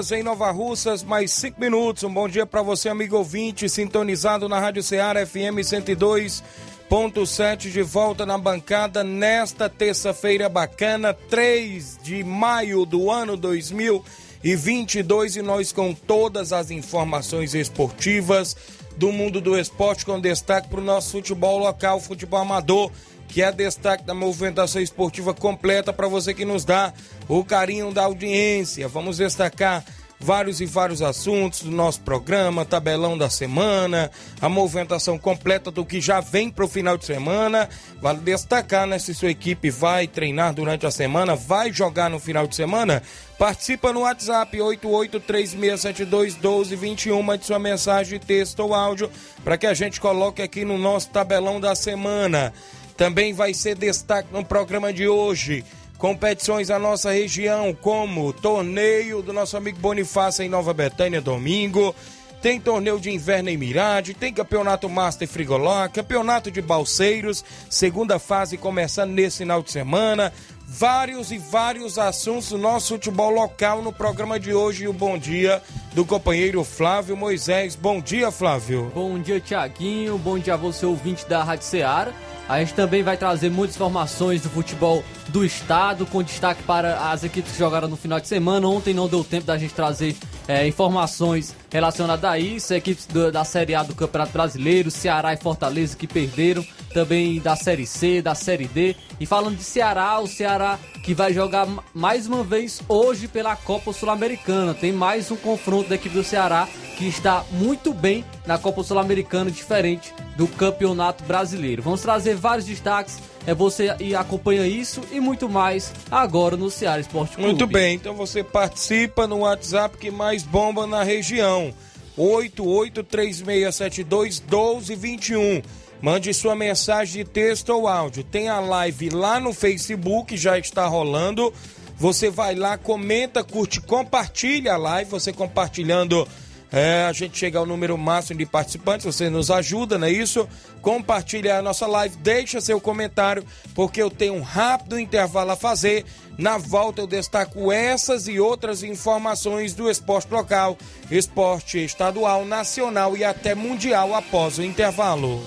Horas em Nova Russas, mais 5 minutos. Um bom dia para você, amigo ouvinte, sintonizado na Rádio Ceará FM 102.7, de volta na bancada nesta terça-feira bacana, 3 de maio do ano 2022. E nós com todas as informações esportivas do mundo do esporte, com destaque para o nosso futebol local, futebol amador que é destaque da movimentação esportiva completa para você que nos dá o carinho da audiência. Vamos destacar vários e vários assuntos do nosso programa, tabelão da semana, a movimentação completa do que já vem para o final de semana. Vale destacar, né? Se sua equipe vai treinar durante a semana, vai jogar no final de semana, participa no WhatsApp 8836721221, mande sua mensagem, texto ou áudio, para que a gente coloque aqui no nosso tabelão da semana. Também vai ser destaque no programa de hoje. Competições na nossa região, como torneio do nosso amigo Bonifácio em Nova Betânia, domingo. Tem torneio de inverno em Mirade, tem campeonato Master Frigoló, campeonato de Balseiros, segunda fase começando nesse final de semana. Vários e vários assuntos do nosso futebol local no programa de hoje. E o bom dia do companheiro Flávio Moisés. Bom dia, Flávio. Bom dia, Tiaguinho. Bom dia a você, ouvinte da Rádio Ceará. A gente também vai trazer muitas informações do futebol do estado, com destaque para as equipes que jogaram no final de semana. Ontem não deu tempo da gente trazer é, informações relacionadas a isso. Equipes do, da Série A do Campeonato Brasileiro, Ceará e Fortaleza que perderam. Também da Série C, da Série D. E falando de Ceará, o Ceará que vai jogar mais uma vez hoje pela Copa Sul-Americana. Tem mais um confronto da equipe do Ceará que está muito bem na Copa Sul-Americana, diferente do Campeonato Brasileiro. Vamos trazer vários destaques. É você e acompanha isso e muito mais agora no Ceará Esporte Clube. Muito bem, então você participa no WhatsApp que mais bomba na região. 8836721221. Mande sua mensagem de texto ou áudio. Tem a live lá no Facebook, já está rolando. Você vai lá, comenta, curte, compartilha a live. Você compartilhando é, a gente chega ao número máximo de participantes, você nos ajuda, não é isso? Compartilha a nossa live, deixa seu comentário, porque eu tenho um rápido intervalo a fazer. Na volta eu destaco essas e outras informações do esporte local, esporte estadual, nacional e até mundial após o intervalo.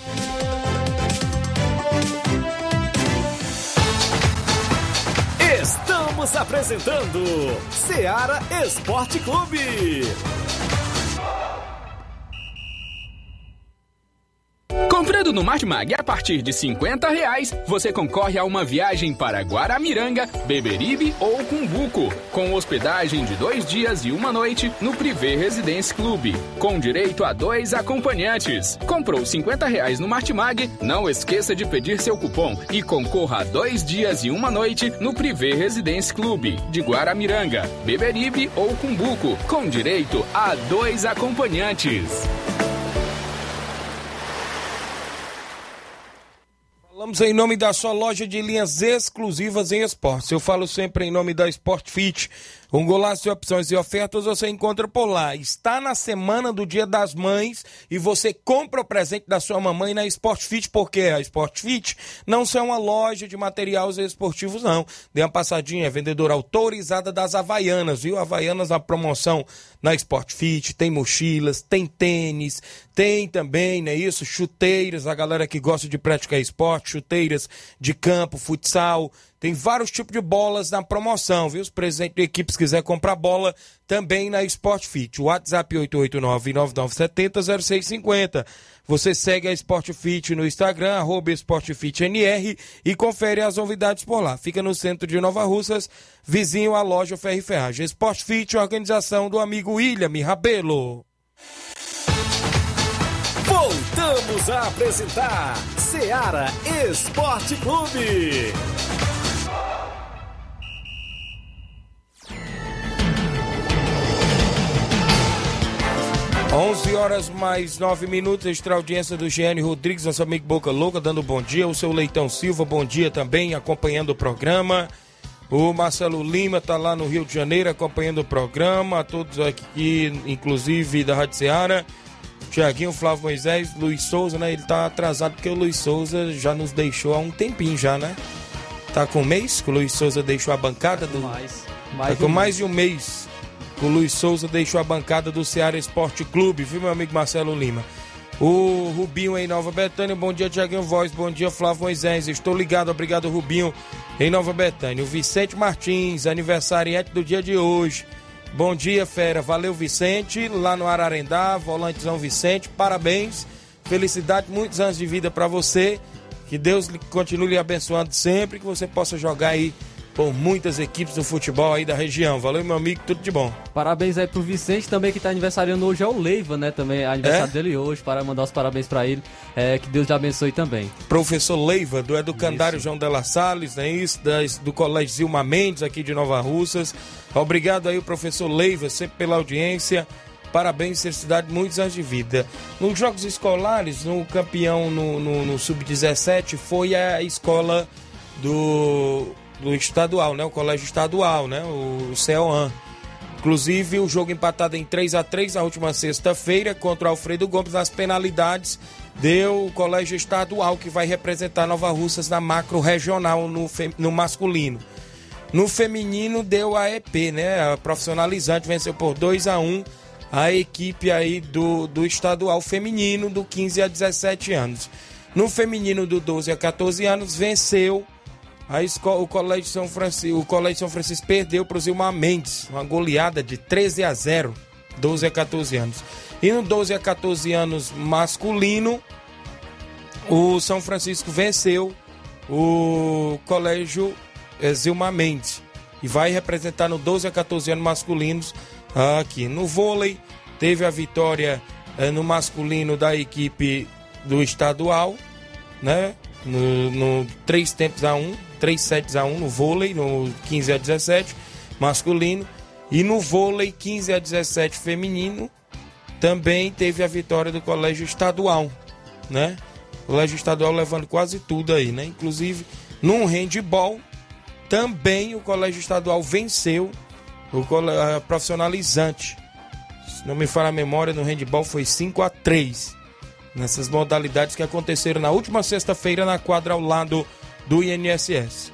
Estamos apresentando Seara Esporte Clube. Comprando no Martimag a partir de 50 reais, você concorre a uma viagem para Guaramiranga, Beberibe ou Cumbuco, com hospedagem de dois dias e uma noite no Privé Residence Clube, com direito a dois acompanhantes. Comprou 50 reais no Martimag? Não esqueça de pedir seu cupom e concorra a dois dias e uma noite no Privé Residence Clube, de Guaramiranga, Beberibe ou Cumbuco, com direito a dois acompanhantes. Falamos em nome da sua loja de linhas exclusivas em esportes. Eu falo sempre em nome da Sport Fit. Um golaço de opções e ofertas você encontra por lá. Está na semana do Dia das Mães e você compra o presente da sua mamãe na Sport Fit, porque a Sport Fit não são uma loja de materiais esportivos, não. Dê uma passadinha, é vendedora autorizada das Havaianas, viu? Havaianas a promoção na Sport Fit, tem mochilas, tem tênis, tem também, né, isso, chuteiras, a galera que gosta de praticar esporte, chuteiras de campo, futsal, Tem vários tipos de bolas na promoção, viu? Os presidentes de equipes quiser comprar bola também na Sport Fit. WhatsApp 889-9970-0650. Você segue a Sport Fit no Instagram, arroba SportFitNR e confere as novidades por lá. Fica no centro de Nova Russas, vizinho à loja Ferro e Ferragem. Sport Fit, organização do amigo William Rabelo. Voltamos a apresentar Seara Esporte Clube. 11 horas mais 9 minutos, extra audiência do GN Rodrigues, nosso amigo Boca Louca, dando bom dia. O seu Leitão Silva, bom dia também, acompanhando o programa. O Marcelo Lima está lá no Rio de Janeiro acompanhando o programa. A todos aqui, inclusive da Rádio Ceará. Tiaguinho, Flávio Moisés, Luiz Souza, né? Ele tá atrasado porque o Luiz Souza já nos deixou há um tempinho já, né? Tá com um mês que o Luiz Souza deixou a bancada do. Mais. tá com mais de um mês o Luiz Souza deixou a bancada do Ceará Esporte Clube, viu, meu amigo Marcelo Lima? O Rubinho em Nova Betânia, bom dia, Tiaguinho Voz, bom dia, Flávio Moisés, estou ligado, obrigado, Rubinho, em Nova Betânia. O Vicente Martins, aniversariante do dia de hoje. Bom dia, fera, valeu, Vicente, lá no Ararendá, volantezão Vicente, parabéns, felicidade, muitos anos de vida para você, que Deus continue lhe abençoando sempre, que você possa jogar aí por muitas equipes do futebol aí da região. Valeu, meu amigo, tudo de bom. Parabéns aí pro Vicente também, que tá aniversariando hoje, é o Leiva, né? Também é aniversário é? dele hoje, para mandar os parabéns para ele. É, que Deus te abençoe também. Professor Leiva, do Educandário isso. João Della Salles, né? Isso, das, do Colégio Zilma Mendes, aqui de Nova Russas. Obrigado aí, professor Leiva, sempre pela audiência. Parabéns, felicidade, muitos anos de vida. Nos jogos escolares, no campeão no, no, no Sub-17 foi a escola do do estadual, né? O colégio estadual, né? O CEOAN. Inclusive, o jogo empatado em 3 a 3 na última sexta-feira contra o Alfredo Gomes nas penalidades deu o colégio estadual que vai representar Nova Russas na macro regional no, no masculino. No feminino deu a EP, né? A profissionalizante venceu por 2 a 1 a equipe aí do, do estadual feminino do 15 a 17 anos. No feminino do 12 a 14 anos venceu a escola, o Colégio São Francisco, o Colégio São Francisco perdeu para o Zilmar Mendes, uma goleada de 13 a 0, 12 a 14 anos. E no 12 a 14 anos masculino, o São Francisco venceu o Colégio eh, Zilmar Mendes e vai representar no 12 a 14 anos masculinos aqui. No vôlei, teve a vitória eh, no masculino da equipe do estadual, né? No, no 3 tempos a 1, 3 sets a 1 no vôlei, no 15 a 17 masculino. E no vôlei 15 a 17 feminino, também teve a vitória do colégio estadual, né? O colégio estadual levando quase tudo aí, né? Inclusive, no handball, também o colégio estadual venceu o profissionalizante. Se não me falha a memória, no handball foi 5 a 3 nessas modalidades que aconteceram na última sexta-feira na quadra ao lado do INSS.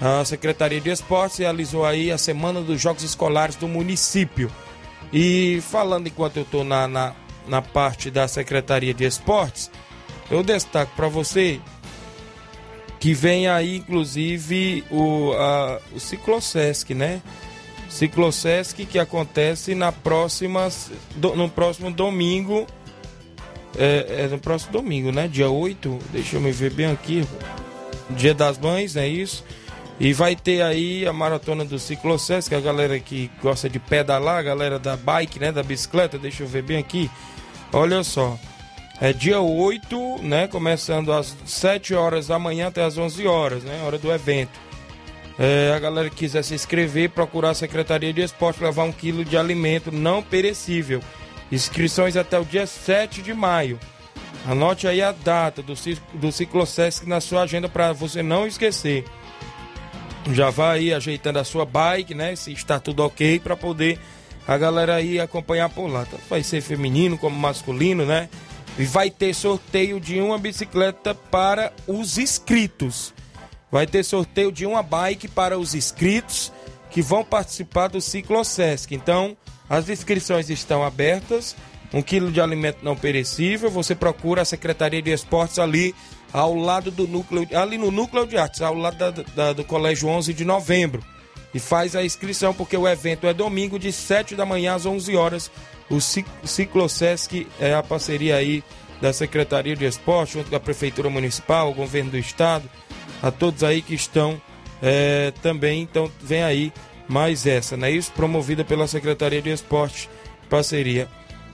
A Secretaria de Esportes realizou aí a Semana dos Jogos Escolares do município. E falando enquanto eu estou na, na, na, parte da Secretaria de Esportes, eu destaco para você que vem aí, inclusive, o, a, o Ciclosesc, né? Ciclosesc que acontece na próxima, do, no próximo domingo. É, é, no próximo domingo, né? Dia 8. Deixa eu me ver bem aqui. Dia das Mães, é isso. E vai ter aí a maratona do Ciclocess, que é a galera que gosta de pedalar, a galera da bike, né, da bicicleta, deixa eu ver bem aqui. Olha só. É dia 8, né, começando às 7 horas da manhã até às 11 horas, né, hora do evento. É, a galera que quiser se inscrever, procurar a Secretaria de Esporte, levar um quilo de alimento não perecível. Inscrições até o dia 7 de maio. Anote aí a data do, do Ciclosesc na sua agenda para você não esquecer. Já vai aí ajeitando a sua bike, né? Se está tudo ok, para poder a galera aí acompanhar por lá. Tanto vai ser feminino como masculino, né? E vai ter sorteio de uma bicicleta para os inscritos. Vai ter sorteio de uma bike para os inscritos que vão participar do Ciclosesc. Então, as inscrições estão abertas um quilo de alimento não perecível, você procura a Secretaria de Esportes ali ao lado do núcleo, ali no núcleo de artes, ao lado da, da, do Colégio 11 de novembro. E faz a inscrição, porque o evento é domingo, de 7 da manhã às 11 horas. O Ciclosesc é a parceria aí da Secretaria de Esporte, junto com a Prefeitura Municipal, o Governo do Estado, a todos aí que estão é, também. Então, vem aí mais essa, né? Isso promovida pela Secretaria de Esporte, parceria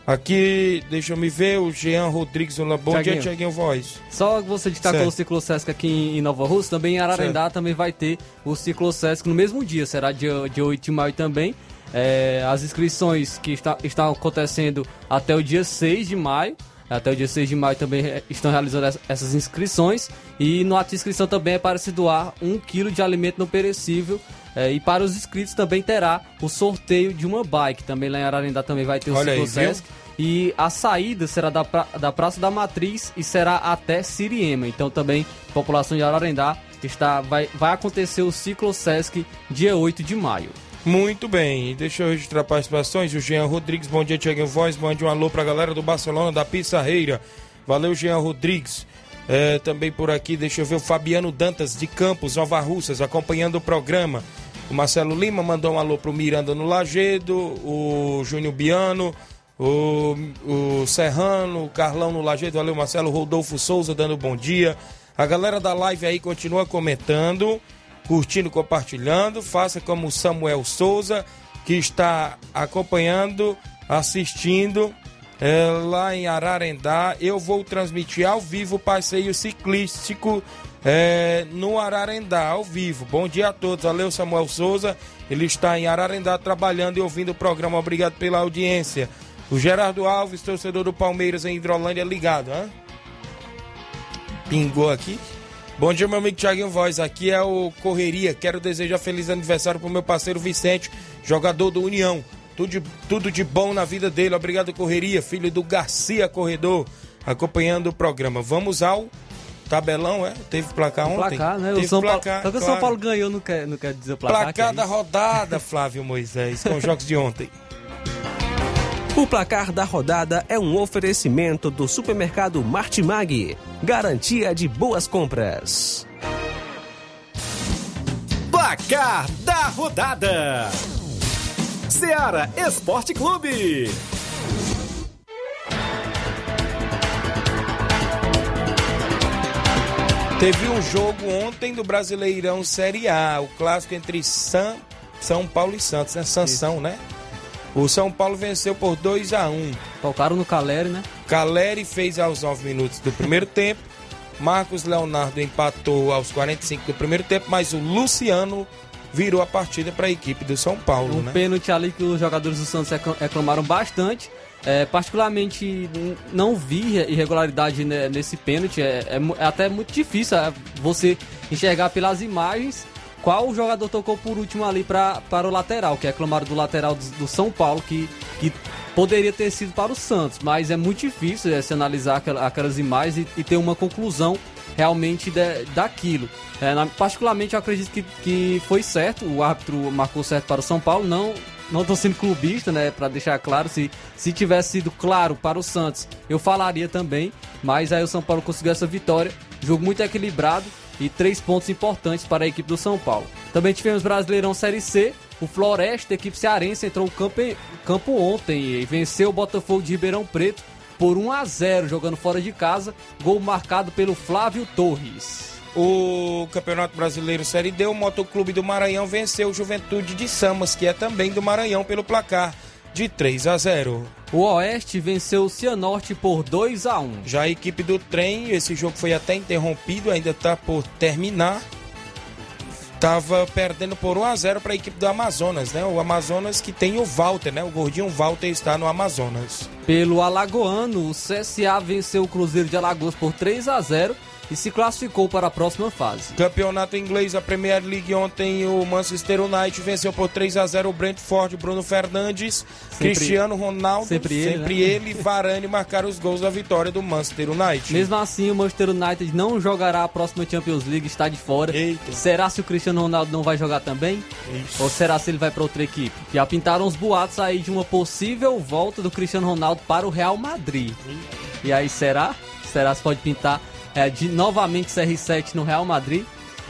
Aqui, deixa eu me ver, o Jean Rodrigues. Bom Thiaguinho. dia, Tiaguinho Voz. Só você destacou certo. o Ciclosesc aqui em Nova Rússia, também em Ararendá certo. também vai ter o Ciclosesc no mesmo dia, será dia, dia 8 de maio também. É, as inscrições que está, estão acontecendo até o dia 6 de maio. Até o dia 6 de maio também estão realizando essas inscrições. E no ato de inscrição também é para se doar um quilo de alimento não perecível é, e para os inscritos também terá o sorteio de uma bike. Também lá em Ararendá também vai ter o Ciclosesc. E a saída será da, pra, da Praça da Matriz e será até Siriema. Então também, população de Ararendá, está, vai, vai acontecer o Ciclosesc dia 8 de maio. Muito bem, deixa eu registrar participações. O Jean Rodrigues, bom dia, Tiago Voz. Mande um alô para a galera do Barcelona, da Pissarreira. Valeu, Jean Rodrigues. É, também por aqui, deixa eu ver o Fabiano Dantas, de Campos, Nova Russas, acompanhando o programa. O Marcelo Lima mandou um alô pro Miranda no Lagedo, o Júnior Biano, o, o Serrano, o Carlão no Lagedo, valeu Marcelo, Rodolfo Souza dando bom dia. A galera da live aí continua comentando, curtindo, compartilhando. Faça como Samuel Souza, que está acompanhando, assistindo é, lá em Ararendá. Eu vou transmitir ao vivo o passeio ciclístico é, no Ararendá, ao vivo. Bom dia a todos. Valeu, Samuel Souza. Ele está em Ararendá trabalhando e ouvindo o programa. Obrigado pela audiência. O Gerardo Alves, torcedor do Palmeiras em Hidrolândia, ligado, hein? Pingou aqui. Bom dia, meu amigo Thiaguinho Voz. Aqui é o Correria. Quero desejar feliz aniversário pro meu parceiro Vicente, jogador do União. Tudo de, tudo de bom na vida dele. Obrigado, Correria, filho do Garcia Corredor, acompanhando o programa. Vamos ao Tabelão, é? Teve placar ontem? Placar, né? Teve o São placar, Paulo, só que claro. o São Paulo ganhou, não quer, não quer dizer placar. Placar é da rodada, Flávio Moisés, com os jogos de ontem. O placar da rodada é um oferecimento do supermercado Martimag. Garantia de boas compras. Placar da rodada: Seara Esporte Clube. Teve um jogo ontem do Brasileirão Série A, o clássico entre São, São Paulo e Santos, né? Sansão, Isso. né? O São Paulo venceu por 2 a 1 um. Tocaram no Caleri, né? Caleri fez aos 9 minutos do primeiro tempo. Marcos Leonardo empatou aos 45 do primeiro tempo, mas o Luciano virou a partida para a equipe do São Paulo, um né? pênalti ali que os jogadores do Santos reclamaram bastante. É, particularmente não vi irregularidade nesse pênalti. É, é, é, até muito difícil é, você enxergar pelas imagens qual jogador tocou por último ali pra, para o lateral, que é clamaram do lateral do, do, São Paulo, que, que poderia ter sido para o Santos. Mas é muito difícil é, se analisar aquelas imagens e, e, ter uma conclusão realmente de, daquilo. É, na, particularmente eu acredito que, que foi certo, o árbitro marcou certo para o São Paulo, não não tô sendo clubista, né, para deixar claro, se, se tivesse sido claro para o Santos, eu falaria também, mas aí o São Paulo conseguiu essa vitória, jogo muito equilibrado e três pontos importantes para a equipe do São Paulo. Também tivemos Brasileirão Série C, o Floresta, equipe cearense, entrou no campo ontem e venceu o Botafogo de Ribeirão Preto por 1 a 0 jogando fora de casa, gol marcado pelo Flávio Torres. O Campeonato Brasileiro Série D, o Motoclube do Maranhão venceu o Juventude de Samas, que é também do Maranhão, pelo placar de 3 a 0. O Oeste venceu o Cianorte por 2 a 1. Já a equipe do trem, esse jogo foi até interrompido, ainda está por terminar. Estava perdendo por 1 a 0 para a equipe do Amazonas, né? O Amazonas que tem o Walter, né? O gordinho Walter está no Amazonas. Pelo Alagoano, o CSA venceu o Cruzeiro de Alagoas por 3 a 0 e se classificou para a próxima fase. Campeonato inglês, a Premier League ontem o Manchester United venceu por 3 a 0 o Brentford, Bruno Fernandes, sempre, Cristiano Ronaldo, sempre ele, sempre né? ele e Varane marcaram os gols da vitória do Manchester United. Mesmo assim, o Manchester United não jogará a próxima Champions League, está de fora. Eita. Será se o Cristiano Ronaldo não vai jogar também? Isso. Ou será se ele vai para outra equipe? Já pintaram os boatos aí de uma possível volta do Cristiano Ronaldo Ronaldo para o Real Madrid. E aí, será? Será se pode pintar é, de novamente CR7 no Real Madrid?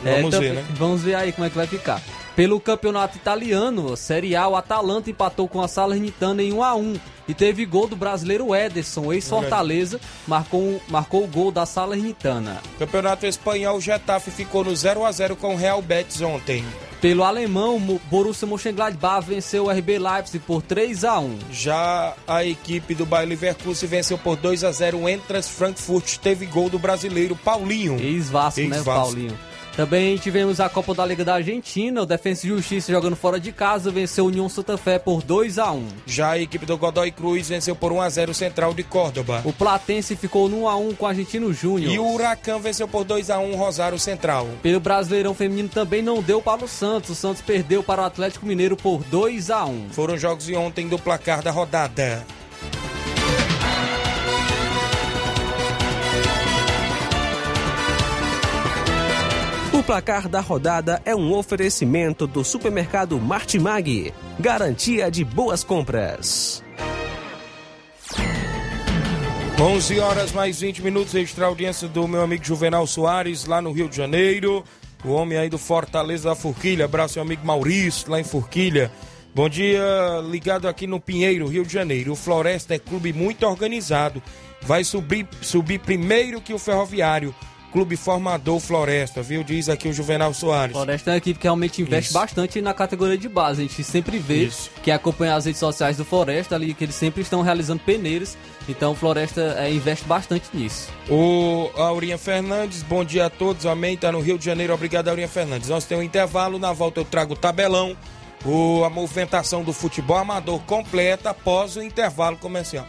É, Vamos também- ver, né? Vamos ver aí como é que vai ficar. Pelo campeonato italiano, Série A, o Atalanta empatou com a Salernitana em 1 a 1 e teve gol do brasileiro Ederson, ex-Fortaleza, marcou, marcou o gol da Salernitana. Campeonato Espanhol, o Getafe ficou no 0 a 0 com o Real Betis ontem. Pelo alemão, o Borussia Mönchengladbach venceu o RB Leipzig por 3 a 1 Já a equipe do Bayer Leverkusen venceu por 2 a 0 o Entras Frankfurt, teve gol do brasileiro Paulinho. Ex-Vasco, né, Ex-Vasco. Paulinho? Também tivemos a Copa da Liga da Argentina, o Defensa e Justiça jogando fora de casa, venceu o União Santa Fé por 2 a 1 Já a equipe do Godoy Cruz venceu por 1 a 0 o Central de Córdoba. O Platense ficou no 1 a 1 com o Argentino Júnior. E o Huracan venceu por 2 a 1 o Rosário Central. Pelo Brasileirão Feminino também não deu para o Santos. O Santos perdeu para o Atlético Mineiro por 2 a 1 Foram jogos de ontem do placar da rodada. Placar da rodada é um oferecimento do supermercado Martimag. Garantia de boas compras. 11 horas mais 20 minutos, extra audiência do meu amigo Juvenal Soares, lá no Rio de Janeiro. O homem aí do Fortaleza da Forquilha. Abraço, meu amigo Maurício, lá em Forquilha. Bom dia, ligado aqui no Pinheiro, Rio de Janeiro. O Floresta é clube muito organizado. Vai subir, subir primeiro que o Ferroviário. Clube formador Floresta, viu? Diz aqui o Juvenal Soares. Floresta é uma equipe que realmente investe Isso. bastante na categoria de base. A gente sempre vê Isso. que acompanha as redes sociais do Floresta ali, que eles sempre estão realizando peneiros. Então Floresta é, investe bastante nisso. O Aurinha Fernandes, bom dia a todos, amém, tá no Rio de Janeiro, obrigado Aurinha Fernandes. Nós temos um intervalo, na volta eu trago o tabelão, o, a movimentação do futebol amador completa após o intervalo comercial.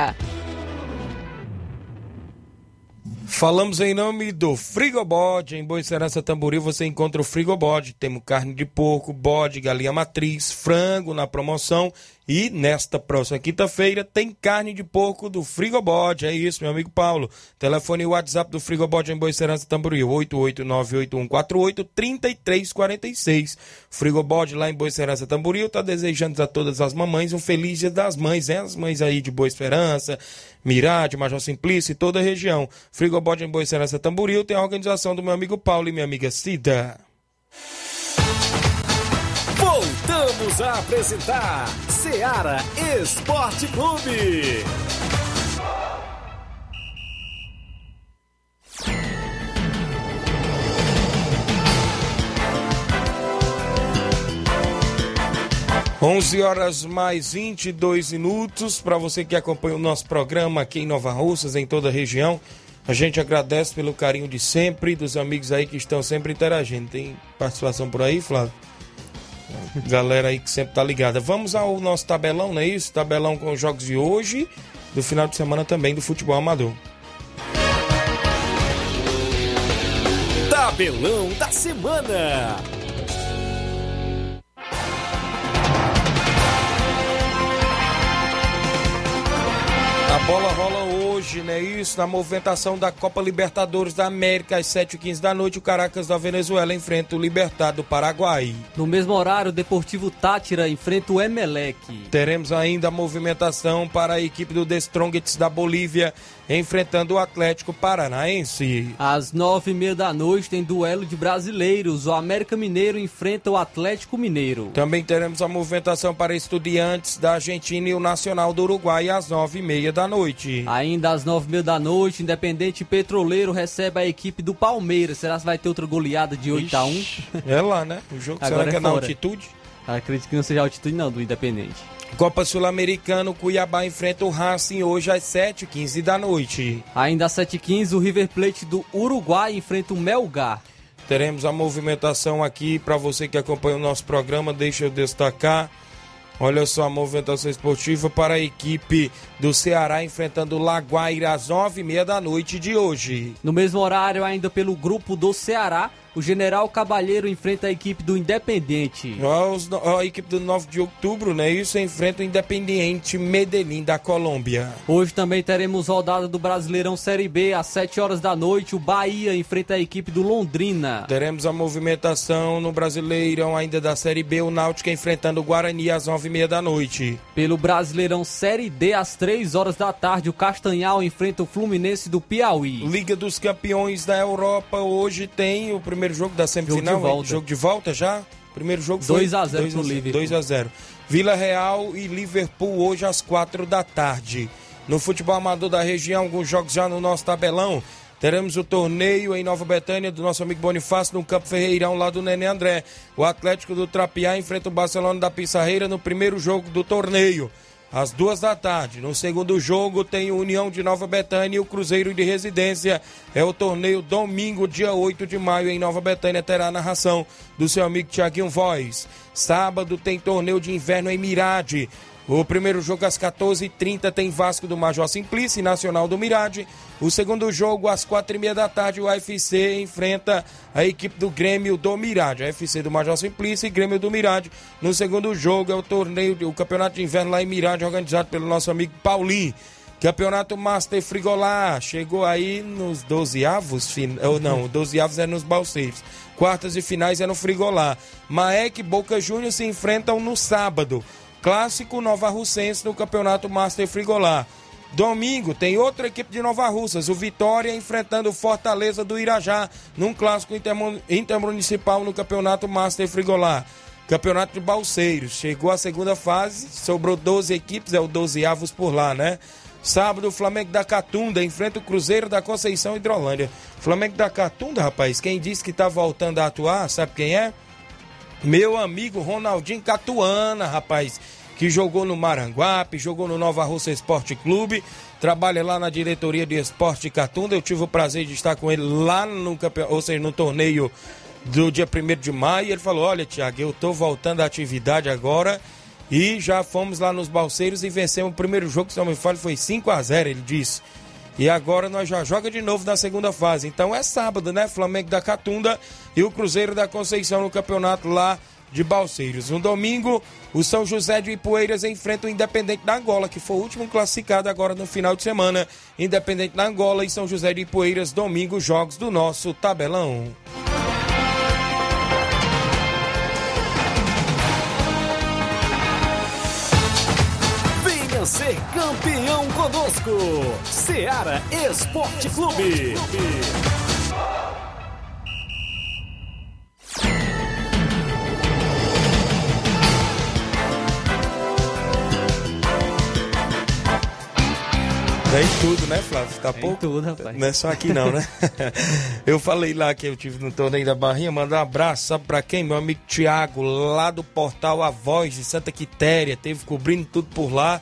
Falamos em nome do Frigobode. Em Boa Serança Tamboril você encontra o Frigobode. Temos carne de porco, bode, galinha matriz, frango na promoção. E nesta próxima quinta-feira tem carne de porco do Frigobode. É isso, meu amigo Paulo. Telefone e WhatsApp do Frigobode em Boa Serança Tamboril. 88981483346. Frigobode lá em Boa Serança Tamboril. Tá desejando a todas as mamães um feliz dia das mães. É as mães aí de Boa Esperança, Mirade, Major Simplício e toda a região. Frigobode em Boa Serança Tamboril tem a organização do meu amigo Paulo e minha amiga Cida. Voltamos a apresentar Seara Esporte Clube. Onze horas mais 22 minutos. Para você que acompanha o nosso programa aqui em Nova Russas, em toda a região, a gente agradece pelo carinho de sempre, dos amigos aí que estão sempre interagindo. Tem participação por aí, Flávio? Galera aí que sempre tá ligada. Vamos ao nosso tabelão, não é isso? Tabelão com os jogos de hoje, do final de semana também do futebol amador. Tabelão da semana. A bola rola hoje, né? Isso, na movimentação da Copa Libertadores da América, às 7h15 da noite, o Caracas da Venezuela enfrenta o Libertad do Paraguai. No mesmo horário, o Deportivo Tátira enfrenta o Emelec. Teremos ainda a movimentação para a equipe do The Strongest da Bolívia, enfrentando o Atlético Paranaense. Às nove e meia da noite tem duelo de brasileiros. O América Mineiro enfrenta o Atlético Mineiro. Também teremos a movimentação para estudiantes da Argentina e o Nacional do Uruguai às nove e meia da noite. Ainda às nove e meia da noite, Independente Petroleiro recebe a equipe do Palmeiras. Será que vai ter outra goleada de 8 a 1 É lá, né? O jogo Agora será que é é na altitude? Acredito que não seja a altitude não do Independente. Copa Sul-Americano, Cuiabá enfrenta o Racing hoje às 7h15 da noite. Ainda às 7h15, o River Plate do Uruguai enfrenta o Melgar. Teremos a movimentação aqui para você que acompanha o nosso programa. Deixa eu destacar. Olha só a movimentação esportiva para a equipe do Ceará enfrentando o Laguaira às 9h30 da noite de hoje. No mesmo horário, ainda pelo grupo do Ceará, o General Cabalheiro enfrenta a equipe do Independente. A, equipe do 9 de outubro, né? Isso enfrenta o Independiente Medellín da Colômbia. Hoje também teremos rodada do Brasileirão Série B às 7 horas da noite. O Bahia enfrenta a equipe do Londrina. Teremos a movimentação no Brasileirão ainda da Série B, o Náutico enfrentando o Guarani às 9h30 da noite. Pelo Brasileirão Série D às 3 horas da tarde, o Castanhal enfrenta o Fluminense do Piauí. Liga dos Campeões da Europa hoje tem o primeiro primeiro jogo da semifinal? Jogo de volta, jogo de volta já? Primeiro jogo 2 a 0 pro Liverpool. 2 a 0. Vila Real e Liverpool hoje às 4 da tarde. No futebol amador da região, alguns jogos já no nosso tabelão. Teremos o torneio em Nova Betânia do nosso amigo Bonifácio no Campo Ferreirão lá do Nenê André. O Atlético do Trapiá enfrenta o Barcelona da Pissarreira no primeiro jogo do torneio às duas da tarde. No segundo jogo tem o União de Nova Betânia e o Cruzeiro de Residência. É o torneio domingo, dia 8 de maio, em Nova Betânia. Terá a narração do seu amigo Tiaguinho Voz. Sábado tem torneio de inverno em Mirade. O primeiro jogo às 14h30 tem Vasco do Major Simplício e Nacional do Mirade. O segundo jogo às 4h30 da tarde, o UFC enfrenta a equipe do Grêmio do Mirade. A UFC do Major Simplício e Grêmio do Mirade. No segundo jogo é o torneio, o campeonato de inverno lá em Mirade, organizado pelo nosso amigo Paulinho. Campeonato Master Frigolar chegou aí nos 12 avos, ou não, 12 avos é nos Balseiros. Quartas e finais é no Frigolar. Maek e Boca Juniors se enfrentam no sábado. Clássico Nova Russense no Campeonato Master Frigolar. Domingo tem outra equipe de Nova Russas, o Vitória enfrentando o Fortaleza do Irajá, num clássico intermunicipal no Campeonato Master Frigolar. Campeonato de Balseiros, chegou a segunda fase, sobrou 12 equipes, é o 12 avos por lá, né? Sábado, o Flamengo da Catunda enfrenta o Cruzeiro da Conceição Hidrolândia. Flamengo da Catunda, rapaz, quem disse que tá voltando a atuar, sabe quem é? Meu amigo Ronaldinho Catuana, rapaz, que jogou no Maranguape, jogou no Nova Russa Esporte Clube, trabalha lá na diretoria de esporte Catunda. Eu tive o prazer de estar com ele lá no campeonato, ou seja, no torneio do dia 1 de maio. E ele falou: Olha, Tiago, eu tô voltando à atividade agora. E já fomos lá nos Balseiros e vencemos o primeiro jogo, se não me falha, foi 5 a 0 ele disse. E agora nós já joga de novo na segunda fase. Então é sábado, né? Flamengo da Catunda e o Cruzeiro da Conceição no campeonato lá de Balseiros. No domingo, o São José de Ipueiras enfrenta o Independente da Angola, que foi o último classificado agora no final de semana. Independente da Angola e São José de Ipueiras, domingo, jogos do nosso tabelão. Ser campeão conosco. Seara Esporte Clube. Tem tudo, né, Flávio? Tá Tem pouco? tudo, rapaz. Não é só aqui não, né? eu falei lá que eu tive no torneio da Barrinha, mandar um abraço, sabe pra quem? Meu amigo Tiago, lá do portal A Voz de Santa Quitéria, teve cobrindo tudo por lá.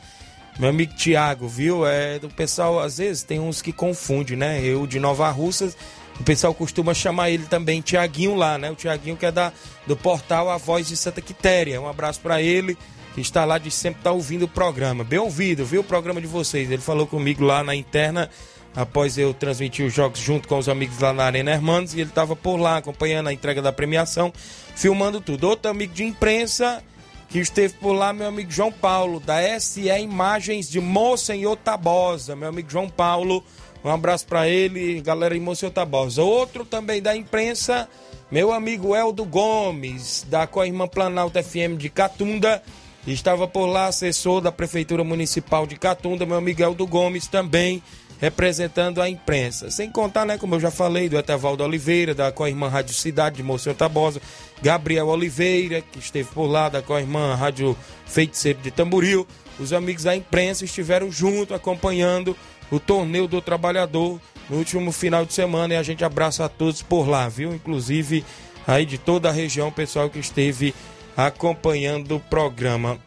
Meu amigo Tiago, viu? É, o pessoal, às vezes, tem uns que confunde, né? Eu de Nova Russas, o pessoal costuma chamar ele também Tiaguinho lá, né? O Tiaguinho que é da, do portal A Voz de Santa Quitéria. Um abraço para ele, que está lá de sempre tá ouvindo o programa. Bem ouvido, viu? O programa de vocês. Ele falou comigo lá na interna, após eu transmitir os jogos junto com os amigos lá na Arena Hermanos, e ele estava por lá acompanhando a entrega da premiação, filmando tudo. Outro amigo de imprensa que esteve por lá meu amigo João Paulo, da SE Imagens de Monsenhor Tabosa. Meu amigo João Paulo, um abraço para ele, galera em Monsenhor Tabosa. Outro também da imprensa, meu amigo Eldo Gomes, da Coirmã Planalto FM de Catunda. Estava por lá, assessor da Prefeitura Municipal de Catunda, meu amigo Eldo Gomes também representando a imprensa. Sem contar, né, como eu já falei, do Etevaldo Oliveira, da Coirmã Rádio Cidade de Monsenhor Tabosa, Gabriel Oliveira, que esteve por lá, da Coirmã Rádio Feiticeiro de Tamboril. Os amigos da imprensa estiveram junto, acompanhando o torneio do trabalhador no último final de semana e a gente abraça a todos por lá, viu? Inclusive aí de toda a região, pessoal que esteve acompanhando o programa.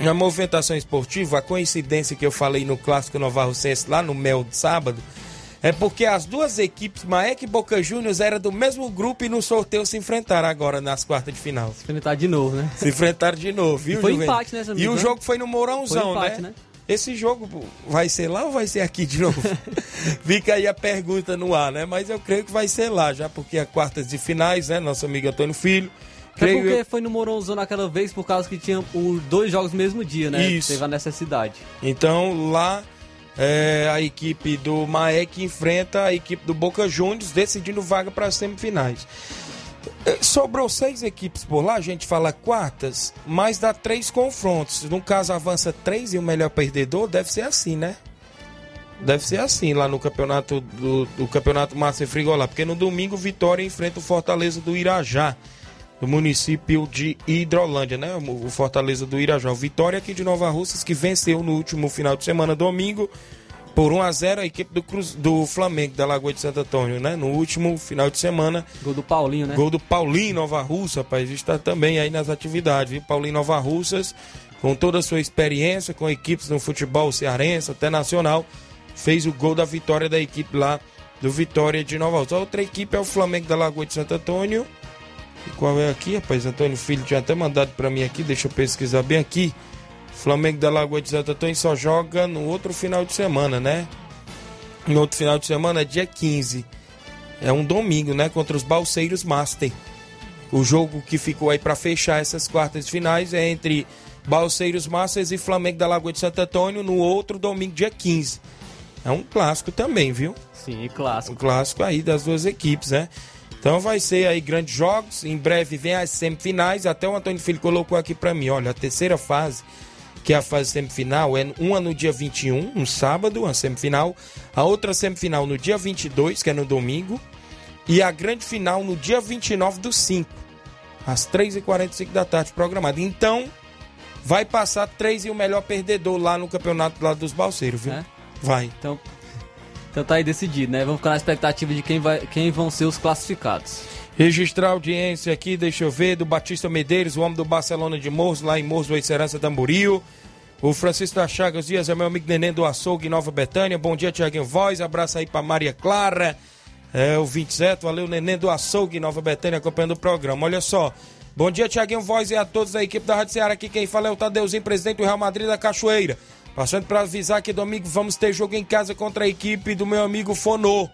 Na movimentação esportiva, a coincidência que eu falei no Clássico Nova Russense lá no Mel de sábado, é porque as duas equipes, Maek e Boca Juniors, eram do mesmo grupo e no sorteio se enfrentaram agora nas quartas de final. Se enfrentar de novo, né? Se enfrentaram de novo, viu, E foi Juventus? empate, né, E o jogo foi no Mourãozão, Foi empate, né? né? Esse jogo vai ser lá ou vai ser aqui de novo? Fica aí a pergunta no ar, né? Mas eu creio que vai ser lá, já porque é quartas de finais, né? Nosso amigo Antônio Filho. Creio porque eu- foi no Moronzão naquela vez por causa que tinha os dois jogos no mesmo dia, né? Isso. Teve a necessidade. Então lá é, a equipe do Maek enfrenta a equipe do Boca Juniors, decidindo vaga para as semifinais. É, Sobrou seis equipes por lá, a gente fala quartas, mas dá três confrontos. No caso, avança três e o melhor perdedor, deve ser assim, né? Deve ser assim lá no campeonato do, do campeonato Márcio Frigolá, porque no domingo Vitória enfrenta o Fortaleza do Irajá, do município de Hidrolândia, né? O Fortaleza do Irajá. O Vitória aqui de Nova Russas que venceu no último final de semana, domingo, por 1 a 0 a equipe do, Cruz, do Flamengo da Lagoa de Santo Antônio, né? No último final de semana, Gol do Paulinho, né? Gol do Paulinho Nova Russa, rapaz, está também aí nas atividades, viu? Paulinho Nova Russas, com toda a sua experiência com equipes no futebol cearense, até nacional, fez o gol da vitória da equipe lá do Vitória de Nova Russa. A outra equipe é o Flamengo da Lagoa de Santo Antônio. Qual é aqui, rapaz? Antônio Filho tinha até mandado para mim aqui, deixa eu pesquisar bem aqui. Flamengo da Lagoa de Santo Antônio só joga no outro final de semana, né? No outro final de semana é dia 15. É um domingo, né? Contra os Balseiros Master. O jogo que ficou aí para fechar essas quartas finais é entre Balseiros Masters e Flamengo da Lagoa de Santo Antônio no outro domingo, dia 15. É um clássico também, viu? Sim, Um clássico. clássico aí das duas equipes, né? Então vai ser aí grandes jogos. Em breve vem as semifinais. Até o Antônio Filho colocou aqui para mim. Olha, a terceira fase, que é a fase semifinal, é uma no dia 21, um sábado, a semifinal. A outra semifinal no dia 22, que é no domingo. E a grande final no dia 29 do 5, às 3h45 da tarde, programada. Então, vai passar três e o melhor perdedor lá no campeonato lá dos Balseiros, viu? É? Vai. Então, então tá aí decidido, né? Vamos ficar na expectativa de quem, vai, quem vão ser os classificados. Registrar audiência aqui, deixa eu ver, do Batista Medeiros, o homem do Barcelona de Morros, lá em Morros, Serança Tamboril. O Francisco da Chagas Dias é meu amigo Neném do Açougue, Nova Betânia. Bom dia, Tiaguinho Voz. Abraço aí pra Maria Clara, é, o 27. Valeu, Neném do Açougue, Nova Betânia, acompanhando o programa. Olha só. Bom dia, Tiaguinho Voz e a todos da equipe da Rádio Ceará. Aqui quem fala é o Tadeuzinho, presidente do Real Madrid da Cachoeira. Passando para avisar que domingo vamos ter jogo em casa contra a equipe do meu amigo Fonô.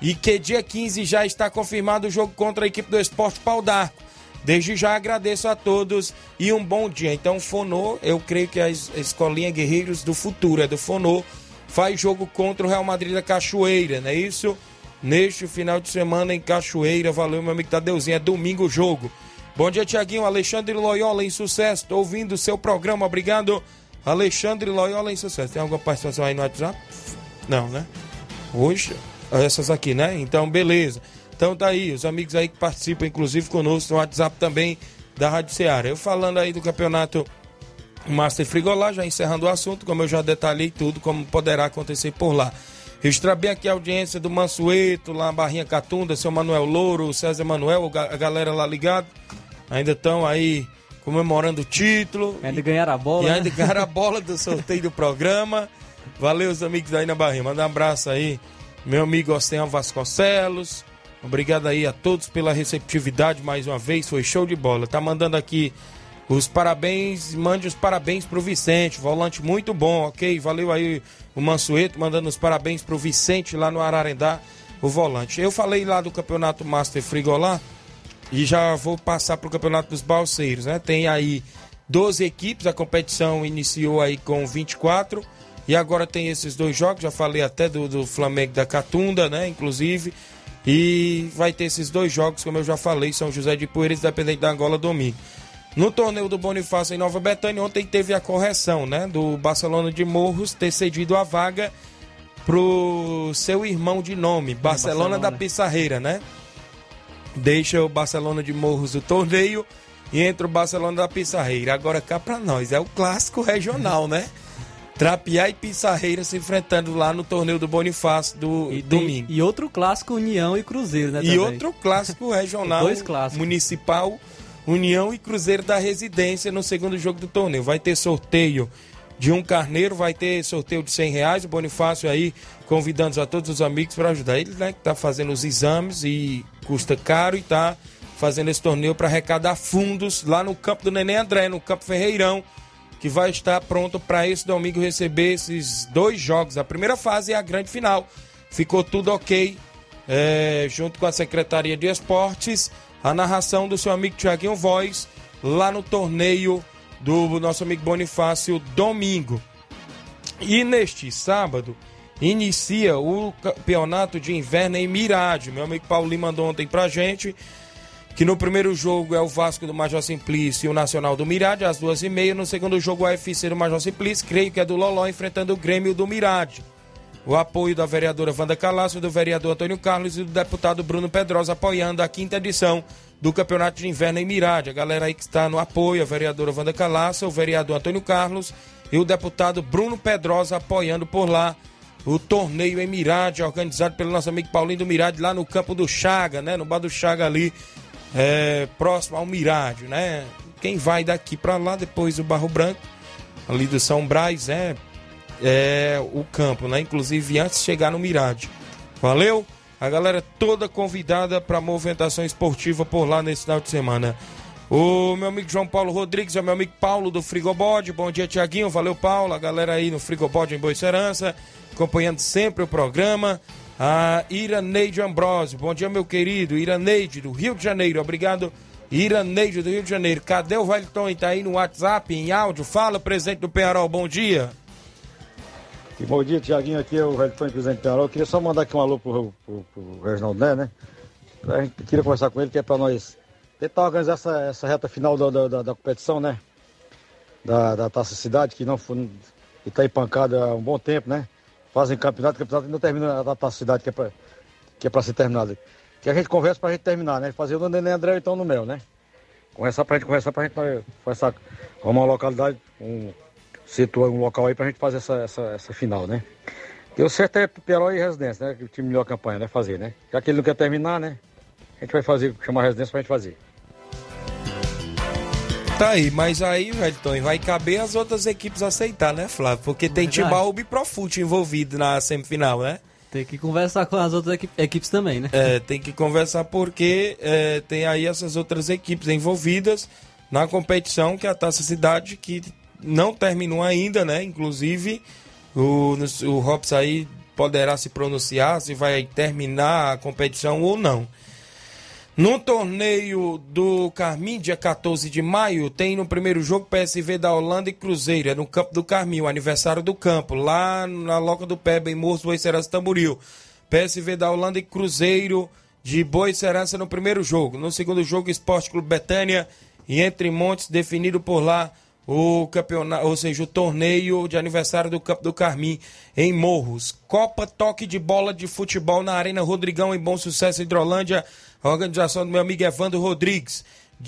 E que dia 15 já está confirmado o jogo contra a equipe do Esporte Pau d'Arco. Desde já agradeço a todos e um bom dia. Então, Fonô, eu creio que a es- a escolinha Guerreiros do Futuro é do Fonô, faz jogo contra o Real Madrid da Cachoeira, não é isso? Neste final de semana em Cachoeira, valeu meu amigo Tadeuzinho, é domingo o jogo. Bom dia, Tiaguinho, Alexandre Loyola em sucesso, tô ouvindo o seu programa, obrigado. Alexandre Loyola em sucesso. Tem alguma participação aí no WhatsApp? Não, né? Hoje, essas aqui, né? Então, beleza. Então tá aí, os amigos aí que participam, inclusive conosco no WhatsApp também da Rádio Ceará. Eu falando aí do campeonato Master Frigolá, já encerrando o assunto, como eu já detalhei tudo, como poderá acontecer por lá. Registrar bem aqui a audiência do Mansueto, lá na Barrinha Catunda, seu Manuel Louro, César Manuel, a galera lá ligado. Ainda estão aí comemorando o título. Ainda ganharam a bola. E né? ainda ganharam a bola do sorteio do programa. Valeu, os amigos aí na Barrinha. Manda um abraço aí, meu amigo Oceano Vasconcelos. Obrigado aí a todos pela receptividade mais uma vez. Foi show de bola. Tá mandando aqui os parabéns. Mande os parabéns pro Vicente. Volante muito bom, ok? Valeu aí o Mansueto mandando os parabéns pro Vicente lá no Ararendá, o volante. Eu falei lá do campeonato Master Frigolá. E já vou passar para o Campeonato dos Balseiros, né? Tem aí 12 equipes, a competição iniciou aí com 24 e agora tem esses dois jogos, já falei até do, do Flamengo da Catunda, né? Inclusive, e vai ter esses dois jogos, como eu já falei, São José de Poeiras, Independente da Angola, domingo. No torneio do Bonifácio em Nova Betânia, ontem teve a correção, né? Do Barcelona de Morros ter cedido a vaga pro seu irmão de nome, Barcelona, da Barcelona. Pissarreira, né? Deixa o Barcelona de Morros do torneio e entra o Barcelona da Pissarreira. Agora cá pra nós, é o clássico regional, né? Trapiá e Pissarreira se enfrentando lá no torneio do Bonifácio do E, tem- domingo. e outro clássico União e Cruzeiro, né? E também. outro clássico regional Dois clássicos. municipal, União e Cruzeiro da Residência no segundo jogo do torneio. Vai ter sorteio de um carneiro, vai ter sorteio de 100 reais. O Bonifácio aí convidando a todos os amigos para ajudar ele, né? Que tá fazendo os exames e custa caro e tá fazendo esse torneio para arrecadar fundos lá no campo do Neném André, no campo Ferreirão, que vai estar pronto para esse domingo receber esses dois jogos. A primeira fase e a grande final. Ficou tudo ok, é, junto com a Secretaria de Esportes a narração do seu amigo Tiaguinho Voz lá no torneio do nosso amigo Bonifácio domingo. E neste sábado inicia o campeonato de inverno em Mirade. Meu amigo Paulinho mandou ontem pra gente que no primeiro jogo é o Vasco do Major Simplício e o Nacional do Mirade, às duas e meia. No segundo jogo, o UFC do Major Simplício, creio que é do Loló, enfrentando o Grêmio do Mirade. O apoio da vereadora Wanda Calasso, do vereador Antônio Carlos e do deputado Bruno Pedrosa apoiando a quinta edição do Campeonato de Inverno em Mirade. A galera aí que está no apoio, a vereadora Wanda Calasso, o vereador Antônio Carlos e o deputado Bruno Pedrosa apoiando por lá o torneio em Mirade, organizado pelo nosso amigo Paulinho do Mirade, lá no campo do Chaga, né? No bar do Chaga ali, é, próximo ao Mirade, né? Quem vai daqui para lá, depois do Barro Branco, ali do São Brás, é é, o campo, né? Inclusive antes de chegar no Mirade. Valeu? A galera toda convidada para movimentação esportiva por lá nesse final de semana. O meu amigo João Paulo Rodrigues, é o meu amigo Paulo do Frigobode. Bom dia, Tiaguinho. Valeu, Paulo. A galera aí no Frigobode em Boa Serança, acompanhando sempre o programa. A Iraneide Ambrosio. Bom dia, meu querido. Iraneide, do Rio de Janeiro. Obrigado, Iraneide, do Rio de Janeiro. Cadê o Wellington? Tá aí no WhatsApp, em áudio. Fala, presidente do Penarol. Bom dia. Bom dia, Tiaguinho. Aqui é o Velton, presidente do Penarol. Eu queria só mandar aqui um alô pro, pro, pro Reginaldo Né, né? A gente queria conversar com ele, que é para nós tentar organizar essa, essa reta final da, da, da competição, né? Da, da Taça Cidade, que não foi. E tá pancada há um bom tempo, né? Fazem campeonato, campeonato não termina a Taça Cidade, que é para que é pra ser terminada. Que a gente conversa pra gente terminar, né? Fazer o Nenê André então no Mel, né? Conversar pra gente, conversar pra gente conversar com uma localidade, um, situa um local aí pra gente fazer essa, essa, essa final, né? Deu certo é Peró e Residência, né? Que o time melhor campanha, né? Fazer, né? Já que ele não quer terminar, né? A gente vai fazer, chamar a Residência pra gente fazer. Tá aí, mas aí, Wellington, vai caber as outras equipes aceitar, né, Flávio? Porque tem Verdade. Timbaúba e Profute envolvido na semifinal, né? Tem que conversar com as outras equi- equipes também, né? É, tem que conversar porque é, tem aí essas outras equipes envolvidas na competição, que é a Taça Cidade, que não terminou ainda, né? Inclusive, o, o Hops aí poderá se pronunciar se vai terminar a competição ou não. No torneio do Carmim, dia 14 de maio, tem no primeiro jogo PSV da Holanda e Cruzeiro, é no campo do Carmim, o aniversário do campo, lá na Loca do Peba, em Morros, Boicerança, Tamboril. PSV da Holanda e Cruzeiro de Boicerança no primeiro jogo. No segundo jogo, Esporte Clube Betânia e Entre Montes, definido por lá o campeonato, ou seja, o torneio de aniversário do Campo do Carmim em Morros. Copa Toque de Bola de Futebol na Arena Rodrigão em Bom Sucesso Hidrolândia. A organização do meu amigo Evandro Rodrigues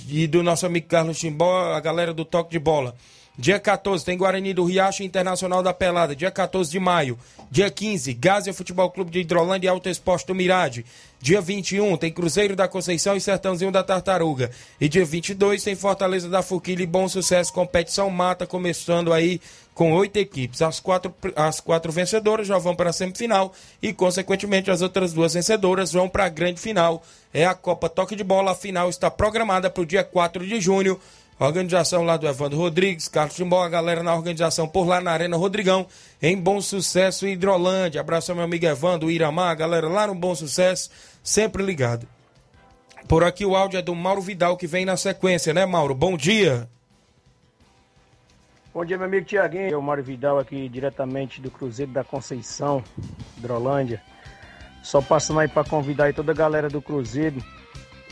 e do nosso amigo Carlos Timbó, a galera do Toque de Bola. Dia 14 tem Guarani do Riacho Internacional da Pelada. Dia 14 de maio. Dia 15, Gásia Futebol Clube de Hidrolândia e Alto Exposto do Mirade. Dia 21 tem Cruzeiro da Conceição e Sertãozinho da Tartaruga. E dia 22 tem Fortaleza da Fuquilha e Bom Sucesso. Competição mata começando aí com oito equipes. As quatro, as quatro vencedoras já vão para a semifinal e, consequentemente, as outras duas vencedoras vão para a grande final. É a Copa Toque de Bola. A final está programada para o dia 4 de junho. Organização lá do Evandro Rodrigues, Carlos Timbó, a galera na organização por lá na Arena Rodrigão, em Bom Sucesso, Hidrolândia. Abraço ao meu amigo Evandro, Iramar, a galera lá no Bom Sucesso, sempre ligado. Por aqui o áudio é do Mauro Vidal, que vem na sequência, né, Mauro? Bom dia. Bom dia, meu amigo Tiaguinho. Eu, Mário Vidal, aqui diretamente do Cruzeiro da Conceição, Hidrolândia. Só passando aí para convidar aí toda a galera do Cruzeiro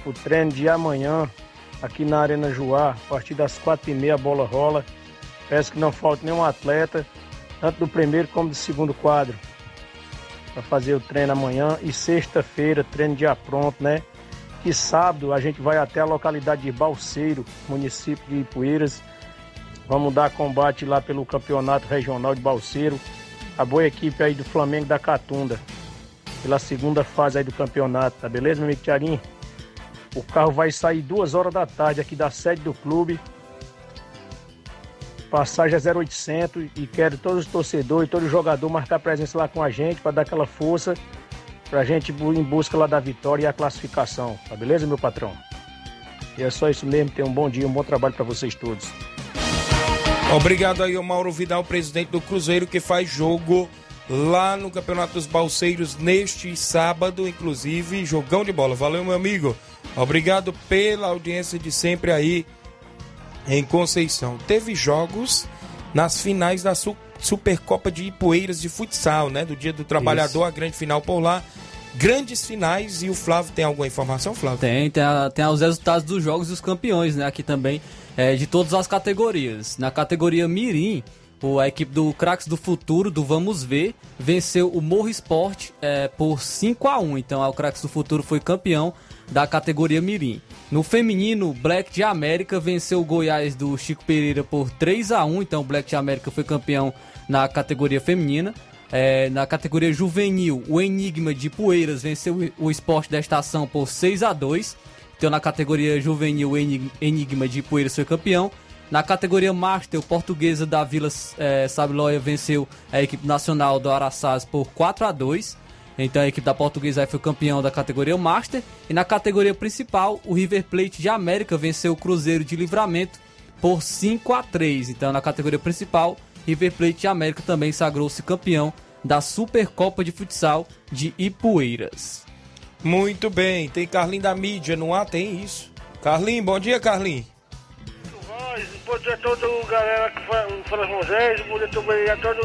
o treino de amanhã, aqui na Arena Joá, a partir das quatro e meia a bola rola. Peço que não falte nenhum atleta, tanto do primeiro como do segundo quadro, para fazer o treino amanhã. E sexta-feira, treino já pronto, né? E sábado a gente vai até a localidade de Balseiro, município de Ipueiras. Vamos dar combate lá pelo campeonato regional de Balseiro. A boa equipe aí do Flamengo da Catunda. Pela segunda fase aí do campeonato, tá beleza, meu amigo Thiaguinho? O carro vai sair duas horas da tarde aqui da sede do clube. Passagem é 0800 e quero todos os torcedores, todo jogador marcar presença lá com a gente para dar aquela força pra gente ir em busca lá da vitória e a classificação. Tá beleza, meu patrão? E é só isso mesmo. Tenham um bom dia, um bom trabalho para vocês todos. Obrigado aí ao Mauro Vidal, presidente do Cruzeiro, que faz jogo lá no Campeonato dos Balseiros neste sábado, inclusive, jogão de bola. Valeu, meu amigo. Obrigado pela audiência de sempre aí em Conceição. Teve jogos nas finais da Supercopa de Ipueiras de futsal, né? Do Dia do Trabalhador, Isso. a grande final por lá. Grandes finais e o Flávio tem alguma informação, Flávio? Tem, tem, a, tem os resultados dos jogos e os campeões, né? Aqui também, é, de todas as categorias. Na categoria Mirim, a equipe do Craques do Futuro, do Vamos Ver, venceu o Morro Esporte é, por 5 a 1 Então, o Craques do Futuro foi campeão da categoria Mirim. No feminino, Black de América venceu o Goiás do Chico Pereira por 3 a 1 Então, o Black de América foi campeão na categoria feminina. É, na categoria juvenil, o Enigma de Poeiras venceu o Esporte da Estação por 6 a 2 Então, na categoria juvenil, o Enigma de Poeiras foi campeão. Na categoria Master, o Portuguesa da Vila é, Sabilóia venceu a equipe nacional do Araçás por 4 a 2 Então a equipe da Portuguesa foi campeão da categoria Master. E na categoria principal, o River Plate de América venceu o Cruzeiro de Livramento por 5 a 3 Então na categoria principal, River Plate de América também sagrou-se campeão da Supercopa de Futsal de Ipueiras. Muito bem, tem Carlinho da mídia no ar, tem isso. Carlinho, bom dia, Carlinho dia a toda galera que fala Moisés, bom dia também a todo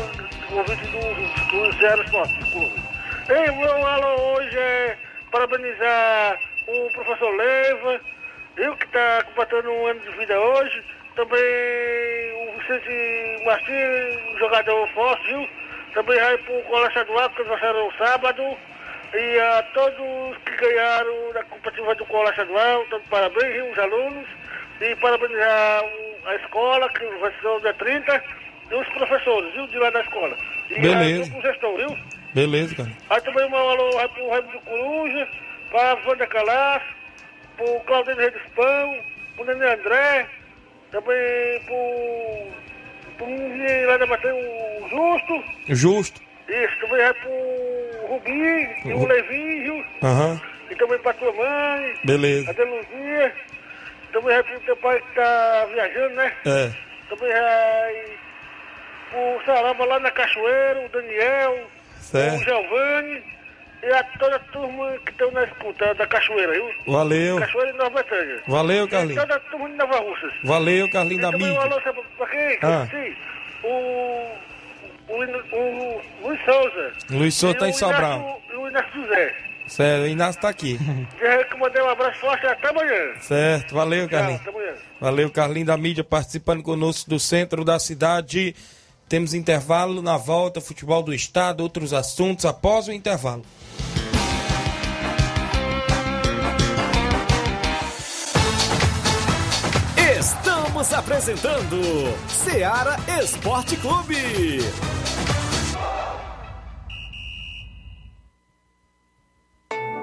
ouvinte do, do Zero Esporte Clube. O meu alô hoje é parabenizar o professor Leiva, eu que está completando um ano de vida hoje, também o Vicente Martins, jogador forte, viu? Também vai para o Colégio Estadual, que nós no sábado. E a todos que ganharam da competitiva do Colégio Estadual, parabéns, viu, os alunos. E parabenizar a escola, que vai ser o dia 30, e os professores, viu, de lá da escola. E Beleza. o gestor, viu? Beleza, cara. Aí também um alô pro Raimundo Coruja, pra Wanda Calas, pro Claudinho Reis Pão, pro Nenê André, também pro, pro menino lá da Matheus, o Justo. Justo. Isso, também vai pro Rubinho, e o Levinho. Aham. Uhum. E também pra tua mãe. Beleza. A Deluzia. Também pro teu pai que tá viajando, né? É. Também vai o Saramba lá na Cachoeira, o Daniel, certo. o Giovanni e a toda a turma que estão na escuta da Cachoeira, viu? Valeu. Cachoeira e Nova Betânia. Valeu, Carlinhos. E toda a turma de Nova Russas. Valeu, Carlinhos da mídia. Um alô, sabe pra quem? Ah. Sim. O, o, o, Luiz Souza. Luiz Souza tá em Sobral. E o Inácio José. Certo, o Inácio tá aqui. Já que mandei um abraço forte até amanhã. Certo, valeu, Carlinhos. Tchau, até amanhã. Valeu, Carlinhos da mídia, participando conosco do centro da cidade. Temos intervalo na volta, futebol do estado, outros assuntos após o intervalo. Estamos apresentando Seara Esporte Clube.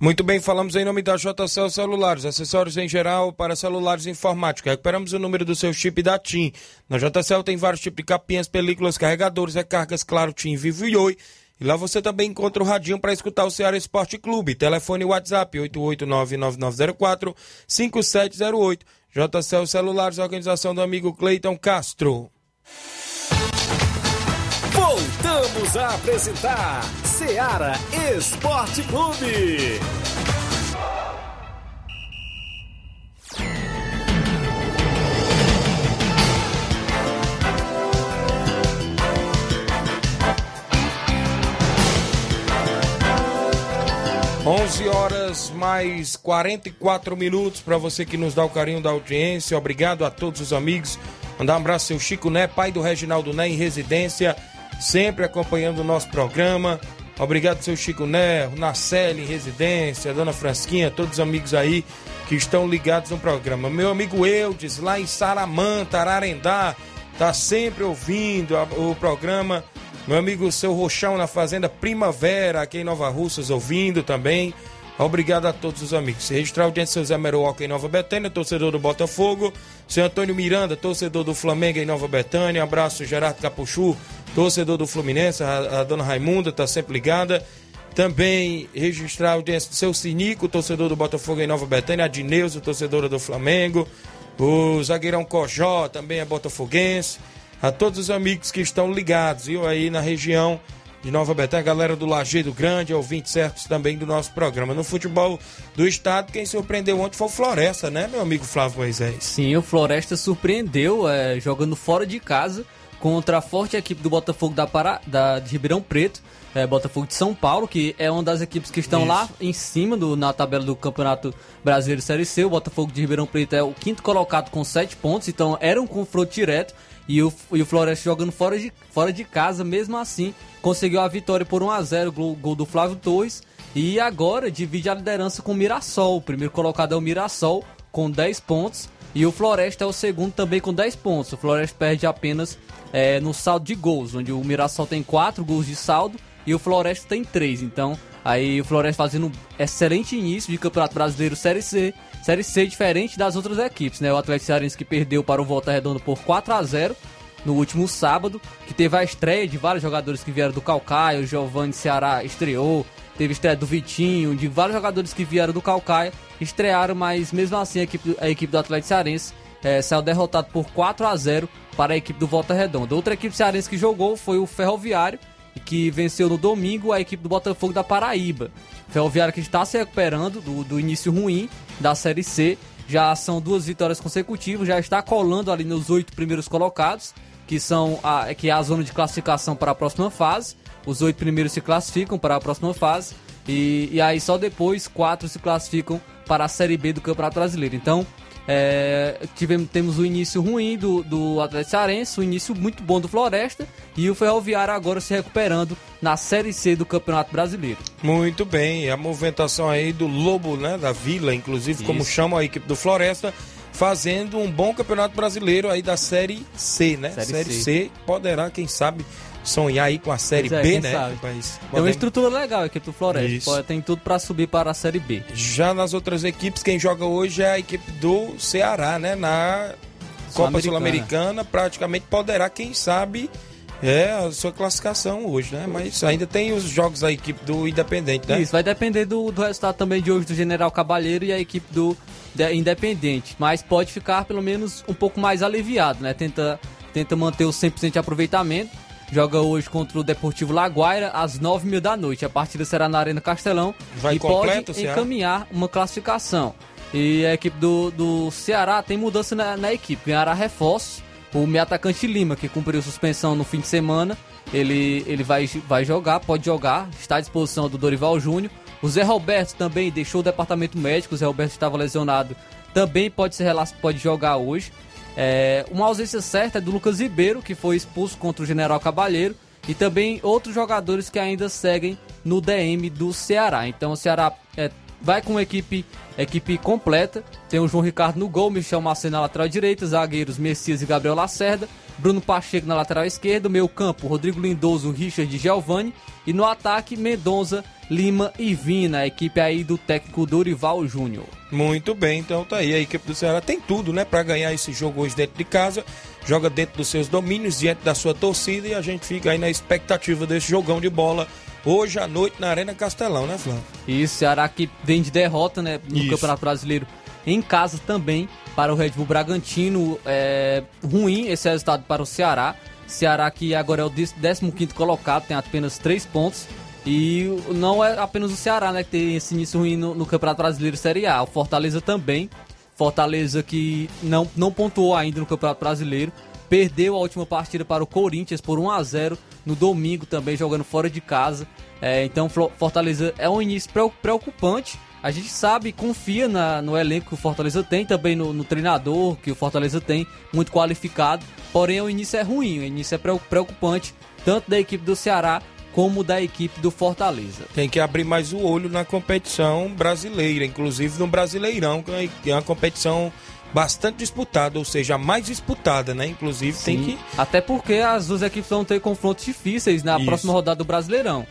Muito bem, falamos em nome da JCL Celulares, acessórios em geral para celulares informáticos. Recuperamos o número do seu chip da TIM. Na JCL tem vários tipos de capinhas, películas, carregadores, recargas, claro, TIM, Vivo e Oi. E lá você também encontra o radinho para escutar o Ceará Esporte Clube. Telefone WhatsApp 88999045708. JCL Celulares, organização do amigo Cleiton Castro. Voltamos a apresentar Seara Esporte Clube. 11 horas mais 44 minutos para você que nos dá o carinho da audiência. Obrigado a todos os amigos. Mandar um abraço ao Chico Né, pai do Reginaldo Né, em residência, sempre acompanhando o nosso programa. Obrigado, seu Chico Né, Nacelle em residência, Dona Fransquinha, todos os amigos aí que estão ligados no programa. Meu amigo Eudes, lá em Saramanta, Ararendá, tá sempre ouvindo a- o programa. Meu amigo seu Rochão na Fazenda Primavera, aqui em Nova Russas, ouvindo também. Obrigado a todos os amigos. Registrar a audiência, seu Zé Meroca em Nova Betânia, torcedor do Botafogo. Seu Antônio Miranda, torcedor do Flamengo em Nova Betânia. Abraço, Gerardo Capuchu, torcedor do Fluminense. A, a dona Raimunda tá sempre ligada. Também registrar a audiência do seu Sinico, torcedor do Botafogo em Nova Betânia. A Dineuza, torcedora do Flamengo. O zagueirão Cojó também é botafoguense. A todos os amigos que estão ligados, viu, aí na região de Nova Betânia, galera do Lajeado Grande, ouvintes certos também do nosso programa. No futebol do estado, quem surpreendeu ontem foi o Floresta, né, meu amigo Flávio Moisés? Sim, o Floresta surpreendeu é, jogando fora de casa contra a forte equipe do Botafogo da, Pará, da de Ribeirão Preto, é, Botafogo de São Paulo, que é uma das equipes que estão Isso. lá em cima do, na tabela do Campeonato Brasileiro Série C. O Botafogo de Ribeirão Preto é o quinto colocado com sete pontos, então era um confronto direto. E o, e o Floresta jogando fora de, fora de casa, mesmo assim, conseguiu a vitória por 1 a 0 gol, gol do Flávio Torres. E agora divide a liderança com o Mirassol. O primeiro colocado é o Mirassol, com 10 pontos. E o Floresta é o segundo também com 10 pontos. O Floresta perde apenas é, no saldo de gols, onde o Mirassol tem 4 gols de saldo e o Floresta tem 3. Então, aí o Floresta fazendo um excelente início de Campeonato Brasileiro Série C. Série C diferente das outras equipes, né? O Atlético Cearense que perdeu para o Volta Redonda por 4 a 0 no último sábado, que teve a estreia de vários jogadores que vieram do Calcaia, o Giovanni Ceará estreou, teve estreia do Vitinho, de vários jogadores que vieram do Calcaia, estrearam, mas mesmo assim a equipe, a equipe do Atlético Cearense eh, saiu derrotado por 4 a 0 para a equipe do Volta Redonda. Outra equipe cearense que jogou foi o Ferroviário, que venceu no domingo a equipe do Botafogo da Paraíba. Ferroviário que está se recuperando do, do início ruim da Série C, já são duas vitórias consecutivas, já está colando ali nos oito primeiros colocados, que são a, que é a zona de classificação para a próxima fase. Os oito primeiros se classificam para a próxima fase e, e aí só depois quatro se classificam para a Série B do Campeonato Brasileiro. Então é, tivemos, temos o início ruim do, do Atlético Cearense, o início muito bom do Floresta e o Ferroviário agora se recuperando na Série C do Campeonato Brasileiro. Muito bem, a movimentação aí do Lobo, né, da Vila, inclusive, como Isso. chama a equipe do Floresta, fazendo um bom campeonato brasileiro aí da Série C, né? Série Série, C. C. poderá, quem sabe, sonhar aí com a Série é, B, né? sabe. Rapaz? É uma estrutura legal a equipe do Floresta, Isso. tem tudo para subir para a Série B. Já nas outras equipes, quem joga hoje é a equipe do Ceará, né? Na Copa Sul-Americana. Praticamente poderá, quem sabe, é a sua classificação hoje, né? Mas ainda tem os jogos da equipe do Independente, né? Isso, vai depender do, do resultado também de hoje do General Cabalheiro e a equipe do de- Independente. Mas pode ficar pelo menos um pouco mais aliviado, né? Tenta, tenta manter o 100% de aproveitamento. Joga hoje contra o Deportivo Laguaira às 9h30 da noite. A partida será na Arena Castelão Vai e completo pode Ceará? encaminhar uma classificação. E a equipe do, do Ceará tem mudança na, na equipe, ganhará reforços. O meio atacante Lima, que cumpriu suspensão no fim de semana, ele, ele vai, vai jogar, pode jogar, está à disposição do Dorival Júnior. O Zé Roberto também deixou o departamento médico, o Zé Roberto estava lesionado, também pode, ser, pode jogar hoje. É, uma ausência certa é do Lucas Ribeiro, que foi expulso contra o General Cabalheiro, e também outros jogadores que ainda seguem no DM do Ceará. Então o Ceará é, vai com equipe, equipe completa. Tem o João Ricardo no gol, Michel Macedo na lateral direita, zagueiros Messias e Gabriel Lacerda, Bruno Pacheco na lateral esquerda, meio campo Rodrigo Lindoso, Richard e Giovanni, e no ataque Mendonça, Lima e Vina, a equipe aí do técnico Dorival Júnior. Muito bem, então tá aí. A equipe do Ceará tem tudo, né, para ganhar esse jogo hoje dentro de casa. Joga dentro dos seus domínios, diante da sua torcida, e a gente fica aí na expectativa desse jogão de bola hoje à noite na Arena Castelão, né, Flávio? E o Ceará que vem de derrota, né, no Isso. Campeonato Brasileiro em casa também para o Red Bull Bragantino. É ruim esse resultado para o Ceará. Ceará que agora é o 15º colocado, tem apenas 3 pontos. E não é apenas o Ceará, né, que tem esse início ruim no, no Campeonato Brasileiro Série A. O Fortaleza também. Fortaleza que não, não pontuou ainda no Campeonato Brasileiro. Perdeu a última partida para o Corinthians por 1 a 0 no domingo também jogando fora de casa. É, então Fortaleza é um início preocupante. A gente sabe, confia na, no elenco que o Fortaleza tem, também no, no, treinador que o Fortaleza tem, muito qualificado. Porém, o início é ruim, o início é preocupante, tanto da equipe do Ceará como da equipe do Fortaleza. Tem que abrir mais o olho na competição brasileira, inclusive no Brasileirão, que é uma competição bastante disputada, ou seja, a mais disputada, né? Inclusive Sim. tem que. Até porque as duas equipes vão ter confrontos difíceis na Isso. próxima rodada do Brasileirão.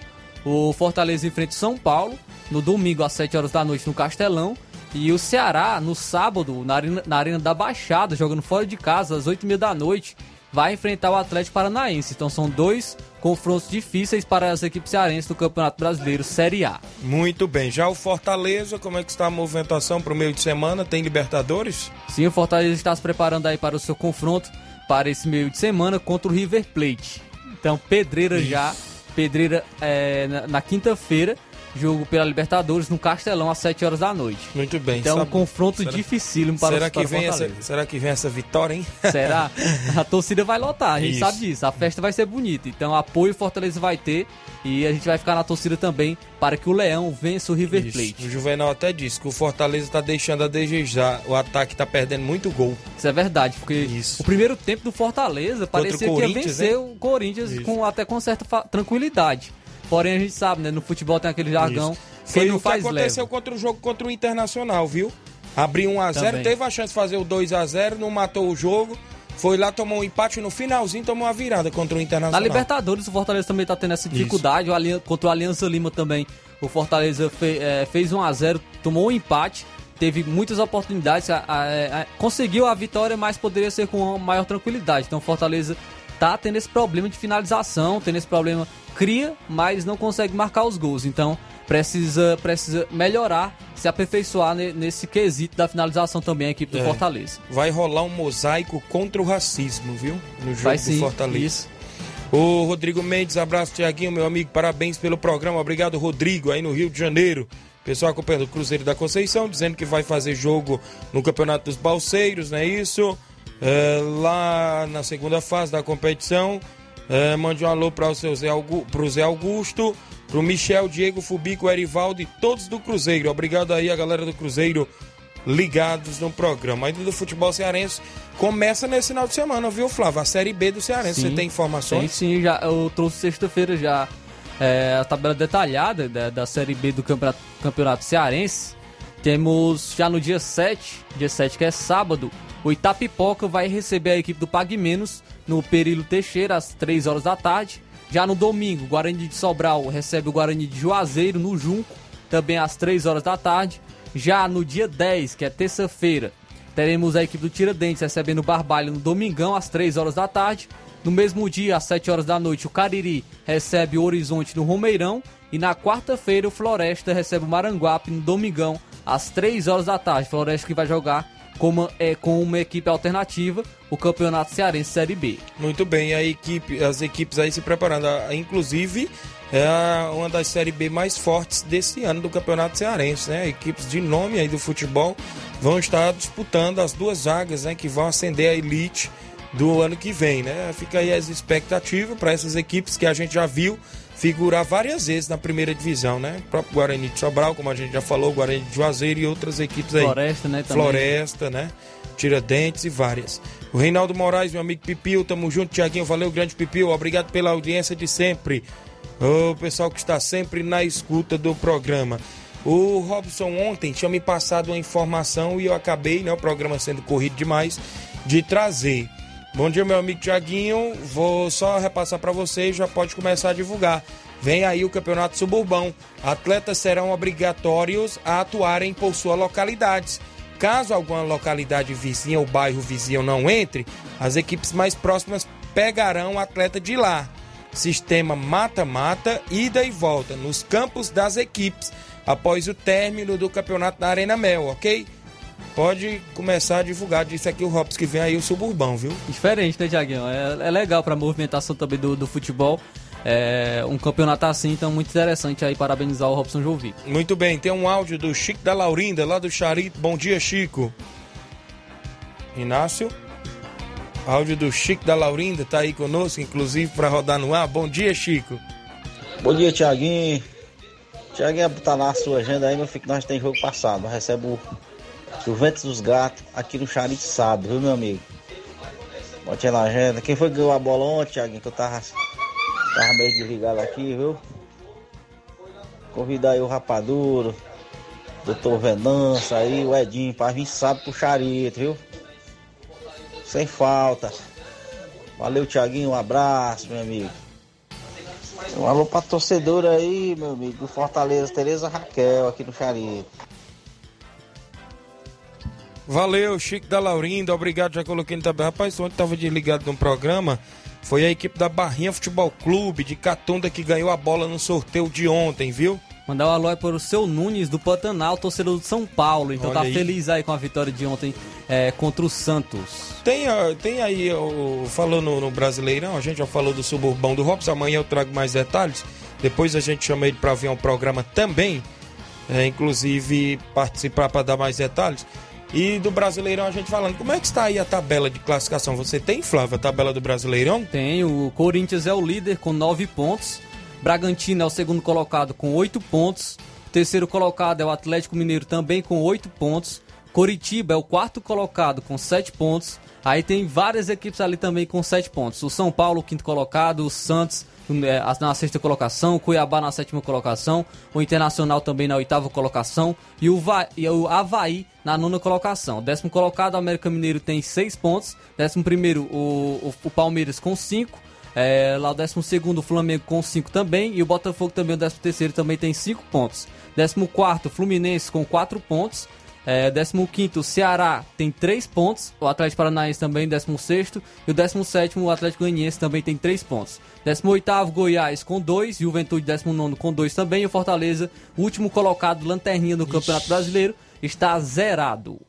O Fortaleza enfrenta São Paulo no domingo às 7 horas da noite no Castelão. E o Ceará, no sábado, na Arena, na arena da Baixada, jogando fora de casa, às 8h30 da noite, vai enfrentar o Atlético Paranaense. Então são dois confrontos difíceis para as equipes cearenses do Campeonato Brasileiro Série A. Muito bem. Já o Fortaleza, como é que está a movimentação para o meio de semana? Tem Libertadores? Sim, o Fortaleza está se preparando aí para o seu confronto para esse meio de semana contra o River Plate. Então, pedreira Isso. já, pedreira é, na, na quinta-feira jogo pela Libertadores no Castelão às 7 horas da noite. Muito bem. Então, sabe, um confronto será, dificílimo para será o que vem essa, Será que vem essa vitória, hein? Será? A torcida vai lotar, a gente Isso. sabe disso. A festa vai ser bonita. Então, apoio Fortaleza vai ter e a gente vai ficar na torcida também para que o Leão vença o River Plate. Isso. O Juvenal até disse que o Fortaleza está deixando a desejar. O ataque está perdendo muito gol. Isso é verdade, porque Isso. o primeiro tempo do Fortaleza parecia que ia vencer hein? o Corinthians com, até com certa tranquilidade. Porém, a gente sabe, né? No futebol tem aquele jargão. Isso. Foi o que aconteceu leva. contra o jogo contra o Internacional, viu? Abriu 1x0, teve a chance de fazer o 2x0, não matou o jogo. Foi lá, tomou um empate no finalzinho, tomou uma virada contra o Internacional. Na Libertadores, o Fortaleza também tá tendo essa dificuldade. O contra o Aliança Lima também. O Fortaleza fe, é, fez 1x0, tomou um empate. Teve muitas oportunidades, a, a, a, conseguiu a vitória, mas poderia ser com maior tranquilidade. Então, o Fortaleza tá tendo esse problema de finalização, tendo esse problema cria, mas não consegue marcar os gols. Então precisa, precisa melhorar, se aperfeiçoar nesse quesito da finalização também a equipe do é, Fortaleza. Vai rolar um mosaico contra o racismo, viu? No jogo vai, sim, do Fortaleza. Isso. O Rodrigo Mendes, abraço, Tiaguinho, meu amigo, parabéns pelo programa. Obrigado, Rodrigo, aí no Rio de Janeiro. Pessoal acompanhando o Cruzeiro da Conceição, dizendo que vai fazer jogo no Campeonato dos Balseiros, não é isso? É, lá na segunda fase da competição. É, mande um alô para o seu Zé, pro Zé Augusto, pro Michel, Diego, Fubico, Erivaldo e todos do Cruzeiro. Obrigado aí a galera do Cruzeiro ligados no programa. Ainda do futebol cearense começa nesse final de semana, viu, Flávio? A Série B do Cearense. Sim, Você tem informações? Sim, sim, já, eu trouxe sexta-feira já é, a tabela detalhada da, da Série B do campeonato, campeonato Cearense. Temos já no dia 7, dia 7 que é sábado, o Itapipoca vai receber a equipe do Pague Menos no Perilo Teixeira às 3 horas da tarde. Já no domingo, Guarani de Sobral recebe o Guarani de Juazeiro no Junco, também às 3 horas da tarde. Já no dia 10, que é terça-feira, teremos a equipe do Tiradentes recebendo o Barbalho no Domingão às 3 horas da tarde. No mesmo dia, às 7 horas da noite, o Cariri recebe o Horizonte no Romeirão. E na quarta-feira, o Floresta recebe o Maranguape no Domingão às 3 horas da tarde. Floresta que vai jogar com uma, é, com uma equipe alternativa, o Campeonato Cearense Série B. Muito bem, a equipe, as equipes aí se preparando. Inclusive, é uma das Série B mais fortes desse ano do Campeonato Cearense, né? Equipes de nome aí do futebol vão estar disputando as duas vagas, né? Que vão ascender a elite do ano que vem, né? Fica aí as expectativas para essas equipes que a gente já viu figurar várias vezes na primeira divisão, né? O próprio Guarani de Sobral, como a gente já falou, Guarani de Juazeiro e outras equipes aí. Floresta, né? Também. Floresta, né? Tiradentes e várias. O Reinaldo Moraes, meu amigo Pipil, tamo junto, Tiaguinho, valeu, grande Pipil, obrigado pela audiência de sempre. O pessoal que está sempre na escuta do programa. O Robson ontem tinha me passado uma informação e eu acabei, né, o programa sendo corrido demais, de trazer. Bom dia, meu amigo Tiaguinho. Vou só repassar para vocês, já pode começar a divulgar. Vem aí o Campeonato Suburbão. Atletas serão obrigatórios a atuarem por suas localidades. Caso alguma localidade vizinha ou bairro vizinho não entre, as equipes mais próximas pegarão o atleta de lá. Sistema mata-mata, ida e volta nos campos das equipes após o término do campeonato da Arena Mel, ok? Pode começar a divulgar. Disse aqui o Robson que vem aí o suburbão, viu? Diferente, né, Tiaguinho? É, é legal para a movimentação também do, do futebol. É, um campeonato assim, então muito interessante aí, parabenizar o Robson Jovic. Muito bem, tem um áudio do Chico da Laurinda, lá do Charito. Bom dia, Chico. Inácio? Áudio do Chico da Laurinda tá aí conosco, inclusive, para rodar no ar. Bom dia, Chico. Bom dia, Tiaguinho. Tiaguinho, tá lá a sua agenda aí, meu filho, que nós tem jogo passado. Nós recebe o Juventus dos Gatos aqui no Charito sábado, viu, meu amigo? Bote na agenda. Quem foi que ganhou a bola ontem, Tiaguinho, que eu tava, tava meio desligado aqui, viu? Convidar aí o Rapaduro, Doutor Venança aí, o Edinho, pra vir sábado pro Charito, viu? Sem falta. Valeu, Tiaguinho, um abraço, meu amigo. Um alô pra torcedora aí, meu amigo, do Fortaleza, Tereza Raquel, aqui no Charito. Valeu, Chico da Laurinda, obrigado, já coloquei no tabela. Rapaz, ontem tava desligado no programa. Foi a equipe da Barrinha Futebol Clube de Catunda que ganhou a bola no sorteio de ontem, viu? Mandar um alô para o seu Nunes do Pantanal, torcedor do São Paulo. Então Olha tá aí. feliz aí com a vitória de ontem é, contra o Santos. Tem, tem aí, o, falou no, no Brasileirão, a gente já falou do suburbão do Robson, amanhã eu trago mais detalhes. Depois a gente chama ele para vir ao programa também, é, inclusive participar para dar mais detalhes. E do Brasileirão a gente falando, como é que está aí a tabela de classificação? Você tem, Flávio, a tabela do Brasileirão? Tem, o Corinthians é o líder com 9 pontos. Bragantino é o segundo colocado com 8 pontos. O terceiro colocado é o Atlético Mineiro também com 8 pontos. Coritiba é o quarto colocado com 7 pontos. Aí tem várias equipes ali também com 7 pontos. O São Paulo, quinto colocado, o Santos é, na sexta colocação, o Cuiabá na sétima colocação, o Internacional também na oitava colocação e o, Va e o Havaí na nona colocação. Décimo colocado, o América Mineiro tem 6 pontos. Décimo primeiro, o, o, o Palmeiras com 5. É, lá o 12 o Flamengo com 5 também. E o Botafogo também, o 13 também tem 5 pontos. 14 Fluminense com 4 pontos. É, 15 o Ceará tem 3 pontos. O Atlético Paranaense também, 16 E o 17 o Atlético Goianiense também tem 3 pontos. 18 Goiás com 2. Juventude 19 com 2 também. E o Fortaleza, último colocado, lanterninha do Campeonato Brasileiro, está zerado.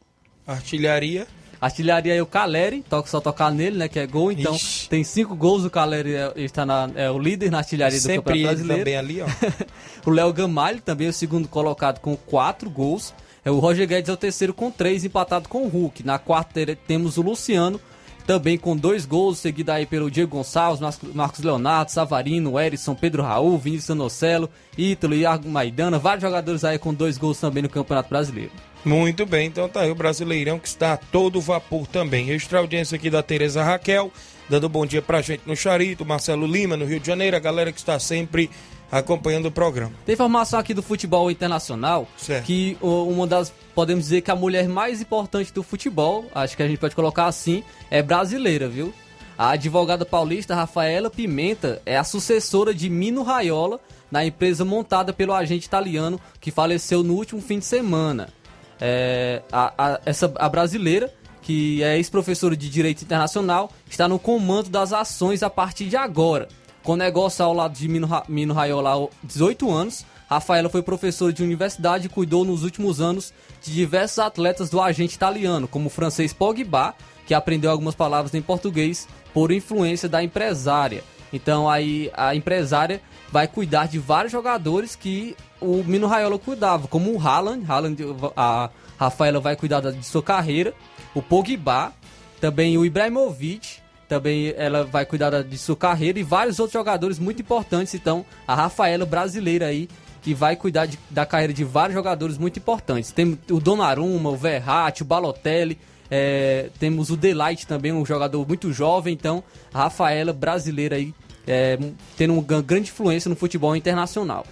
Artilharia. Artilharia é o Caleri, toca só tocar nele, né? Que é gol. Então Ixi. tem cinco gols. O Caleri é, está na, é o líder na artilharia do Sempre Campeonato ele Brasileiro. também ali, ó. o Léo Gamalho também é o segundo colocado com quatro gols. É, o Roger Guedes é o terceiro com três, empatado com o Hulk. Na quarta temos o Luciano, também com dois gols, seguido aí pelo Diego Gonçalves, Marcos- Leonardo, Savarino, Erisson, Pedro Raul, Vinícius Anocelo, Ítalo, Iago Maidana, vários jogadores aí com dois gols também no Campeonato Brasileiro. Muito bem, então tá aí o Brasileirão que está a todo vapor também. Extra audiência aqui da Tereza Raquel, dando bom dia pra gente no Charito, Marcelo Lima, no Rio de Janeiro, a galera que está sempre acompanhando o programa. Tem informação aqui do futebol internacional Certo. que uma das, podemos dizer que a mulher mais importante do futebol, acho que a gente pode colocar assim, é brasileira, viu? A advogada paulista Rafaela Pimenta é a sucessora de Mino Raiola na empresa montada pelo agente italiano que faleceu no último fim de semana. É, a, a- essa, a brasileira, que é ex-professora de Direito Internacional, está no comando das ações a partir de agora. Com negócio ao lado de Mino, Ra- Mino Raiola há 18 anos, Rafaela foi professora de universidade e cuidou nos últimos anos de diversos atletas do agente italiano, como o francês Pogba, que aprendeu algumas palavras em português por influência da empresária. Então aí a empresária vai cuidar de vários jogadores que o Mino Raiola cuidava, como o Haaland, Haaland a Rafaela vai cuidar da- de sua carreira, o Pogba, também o Ibrahimovic, também ela vai cuidar da- de sua carreira e vários outros jogadores muito importantes. Então, a Rafaela brasileira aí que vai cuidar de- da carreira de vários jogadores muito importantes. Tem o Donnarumma, o Verratti, o Balotelli, é, temos o Delight também, um jogador muito jovem. Então, a Rafaela brasileira aí é, tendo uma gran- grande influência no futebol internacional.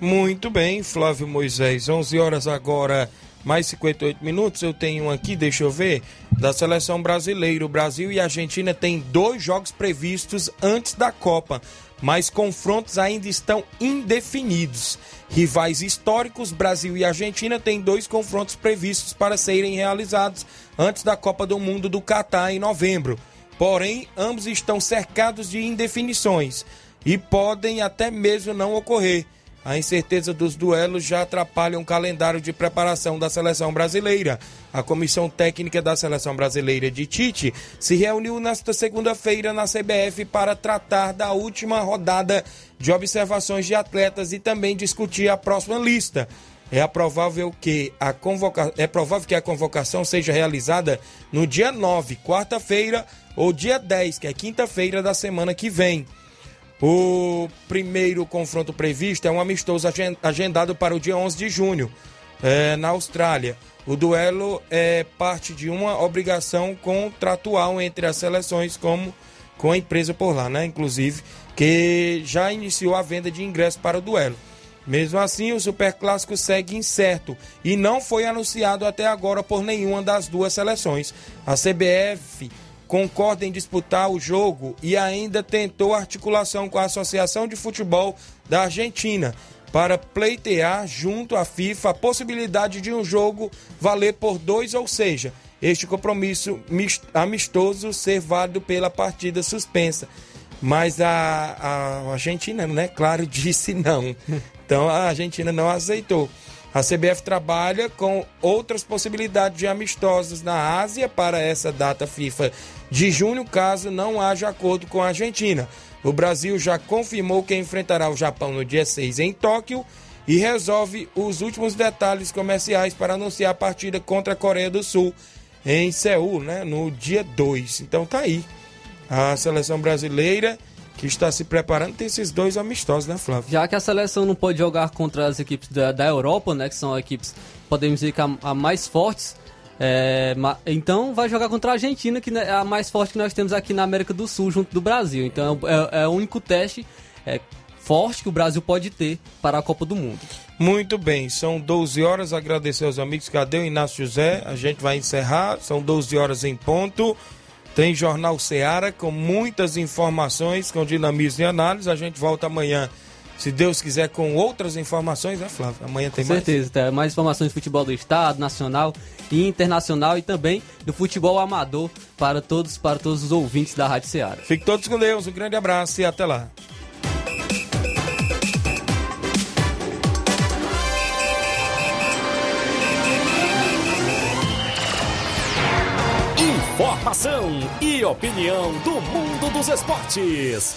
Muito bem, Flávio Moisés. 11 horas agora, mais 58 minutos. Eu tenho um aqui, deixa eu ver, da seleção brasileira. O Brasil e a Argentina têm dois jogos previstos antes da Copa, mas confrontos ainda estão indefinidos. Rivais históricos, Brasil e Argentina têm dois confrontos previstos para serem realizados antes da Copa do Mundo do Catar em novembro. Porém, ambos estão cercados de indefinições e podem até mesmo não ocorrer. A incerteza dos duelos já atrapalha o calendário de preparação da seleção brasileira. A comissão técnica da seleção brasileira de Tite se reuniu nesta segunda-feira na CBF para tratar da última rodada de observações de atletas e também discutir a próxima lista. é provável que a convoca... é provável que a convocação seja realizada no dia 9, quarta-feira, ou dia 10, que é quinta-feira da semana que vem. O primeiro confronto previsto é um amistoso agendado para o dia 11 de junho, é, na Austrália. O duelo é parte de uma obrigação contratual entre as seleções como com a empresa por lá, né? Inclusive, que já iniciou a venda de ingressos para o duelo. Mesmo assim, o Superclássico segue incerto e não foi anunciado até agora por nenhuma das duas seleções. A CBF concorda em disputar o jogo e ainda tentou articulação com a Associação de Futebol da Argentina para pleitear junto à FIFA a possibilidade de um jogo valer por dois, ou seja, este compromisso amistoso ser válido pela partida suspensa. Mas a, a Argentina, né, claro, disse não. Então a Argentina não aceitou. A CBF trabalha com outras possibilidades de amistosos na Ásia para essa data FIFA de junho, caso não haja acordo com a Argentina. O Brasil já confirmou que enfrentará o Japão no dia 6 em Tóquio e resolve os últimos detalhes comerciais para anunciar a partida contra a Coreia do Sul em Seul, né, no dia 2. Então tá aí. A seleção brasileira que está se preparando, tem esses dois amistosos, né, Flávio? Já que a seleção não pode jogar contra as equipes da, da Europa, né, que são equipes, podemos dizer que a, a mais fortes, é, então vai jogar contra a Argentina, que é a mais forte que nós temos aqui na América do Sul, junto do Brasil. Então é, é o único teste é, forte que o Brasil pode ter para a Copa do Mundo. Muito bem, são 12 horas. Agradecer aos amigos. Cadê o Inácio José? A gente vai encerrar. São 12 horas em ponto. Tem Jornal Seara com muitas informações, com dinamismo e análise. A gente volta amanhã, se Deus quiser, com outras informações, né, Flávio? Amanhã tem com mais. certeza, tem mais informações do futebol do Estado, nacional e internacional e também do futebol amador para todos, para todos os ouvintes da Rádio Seara. Fique todos com Deus, um grande abraço e até lá. Informação e opinião do mundo dos esportes.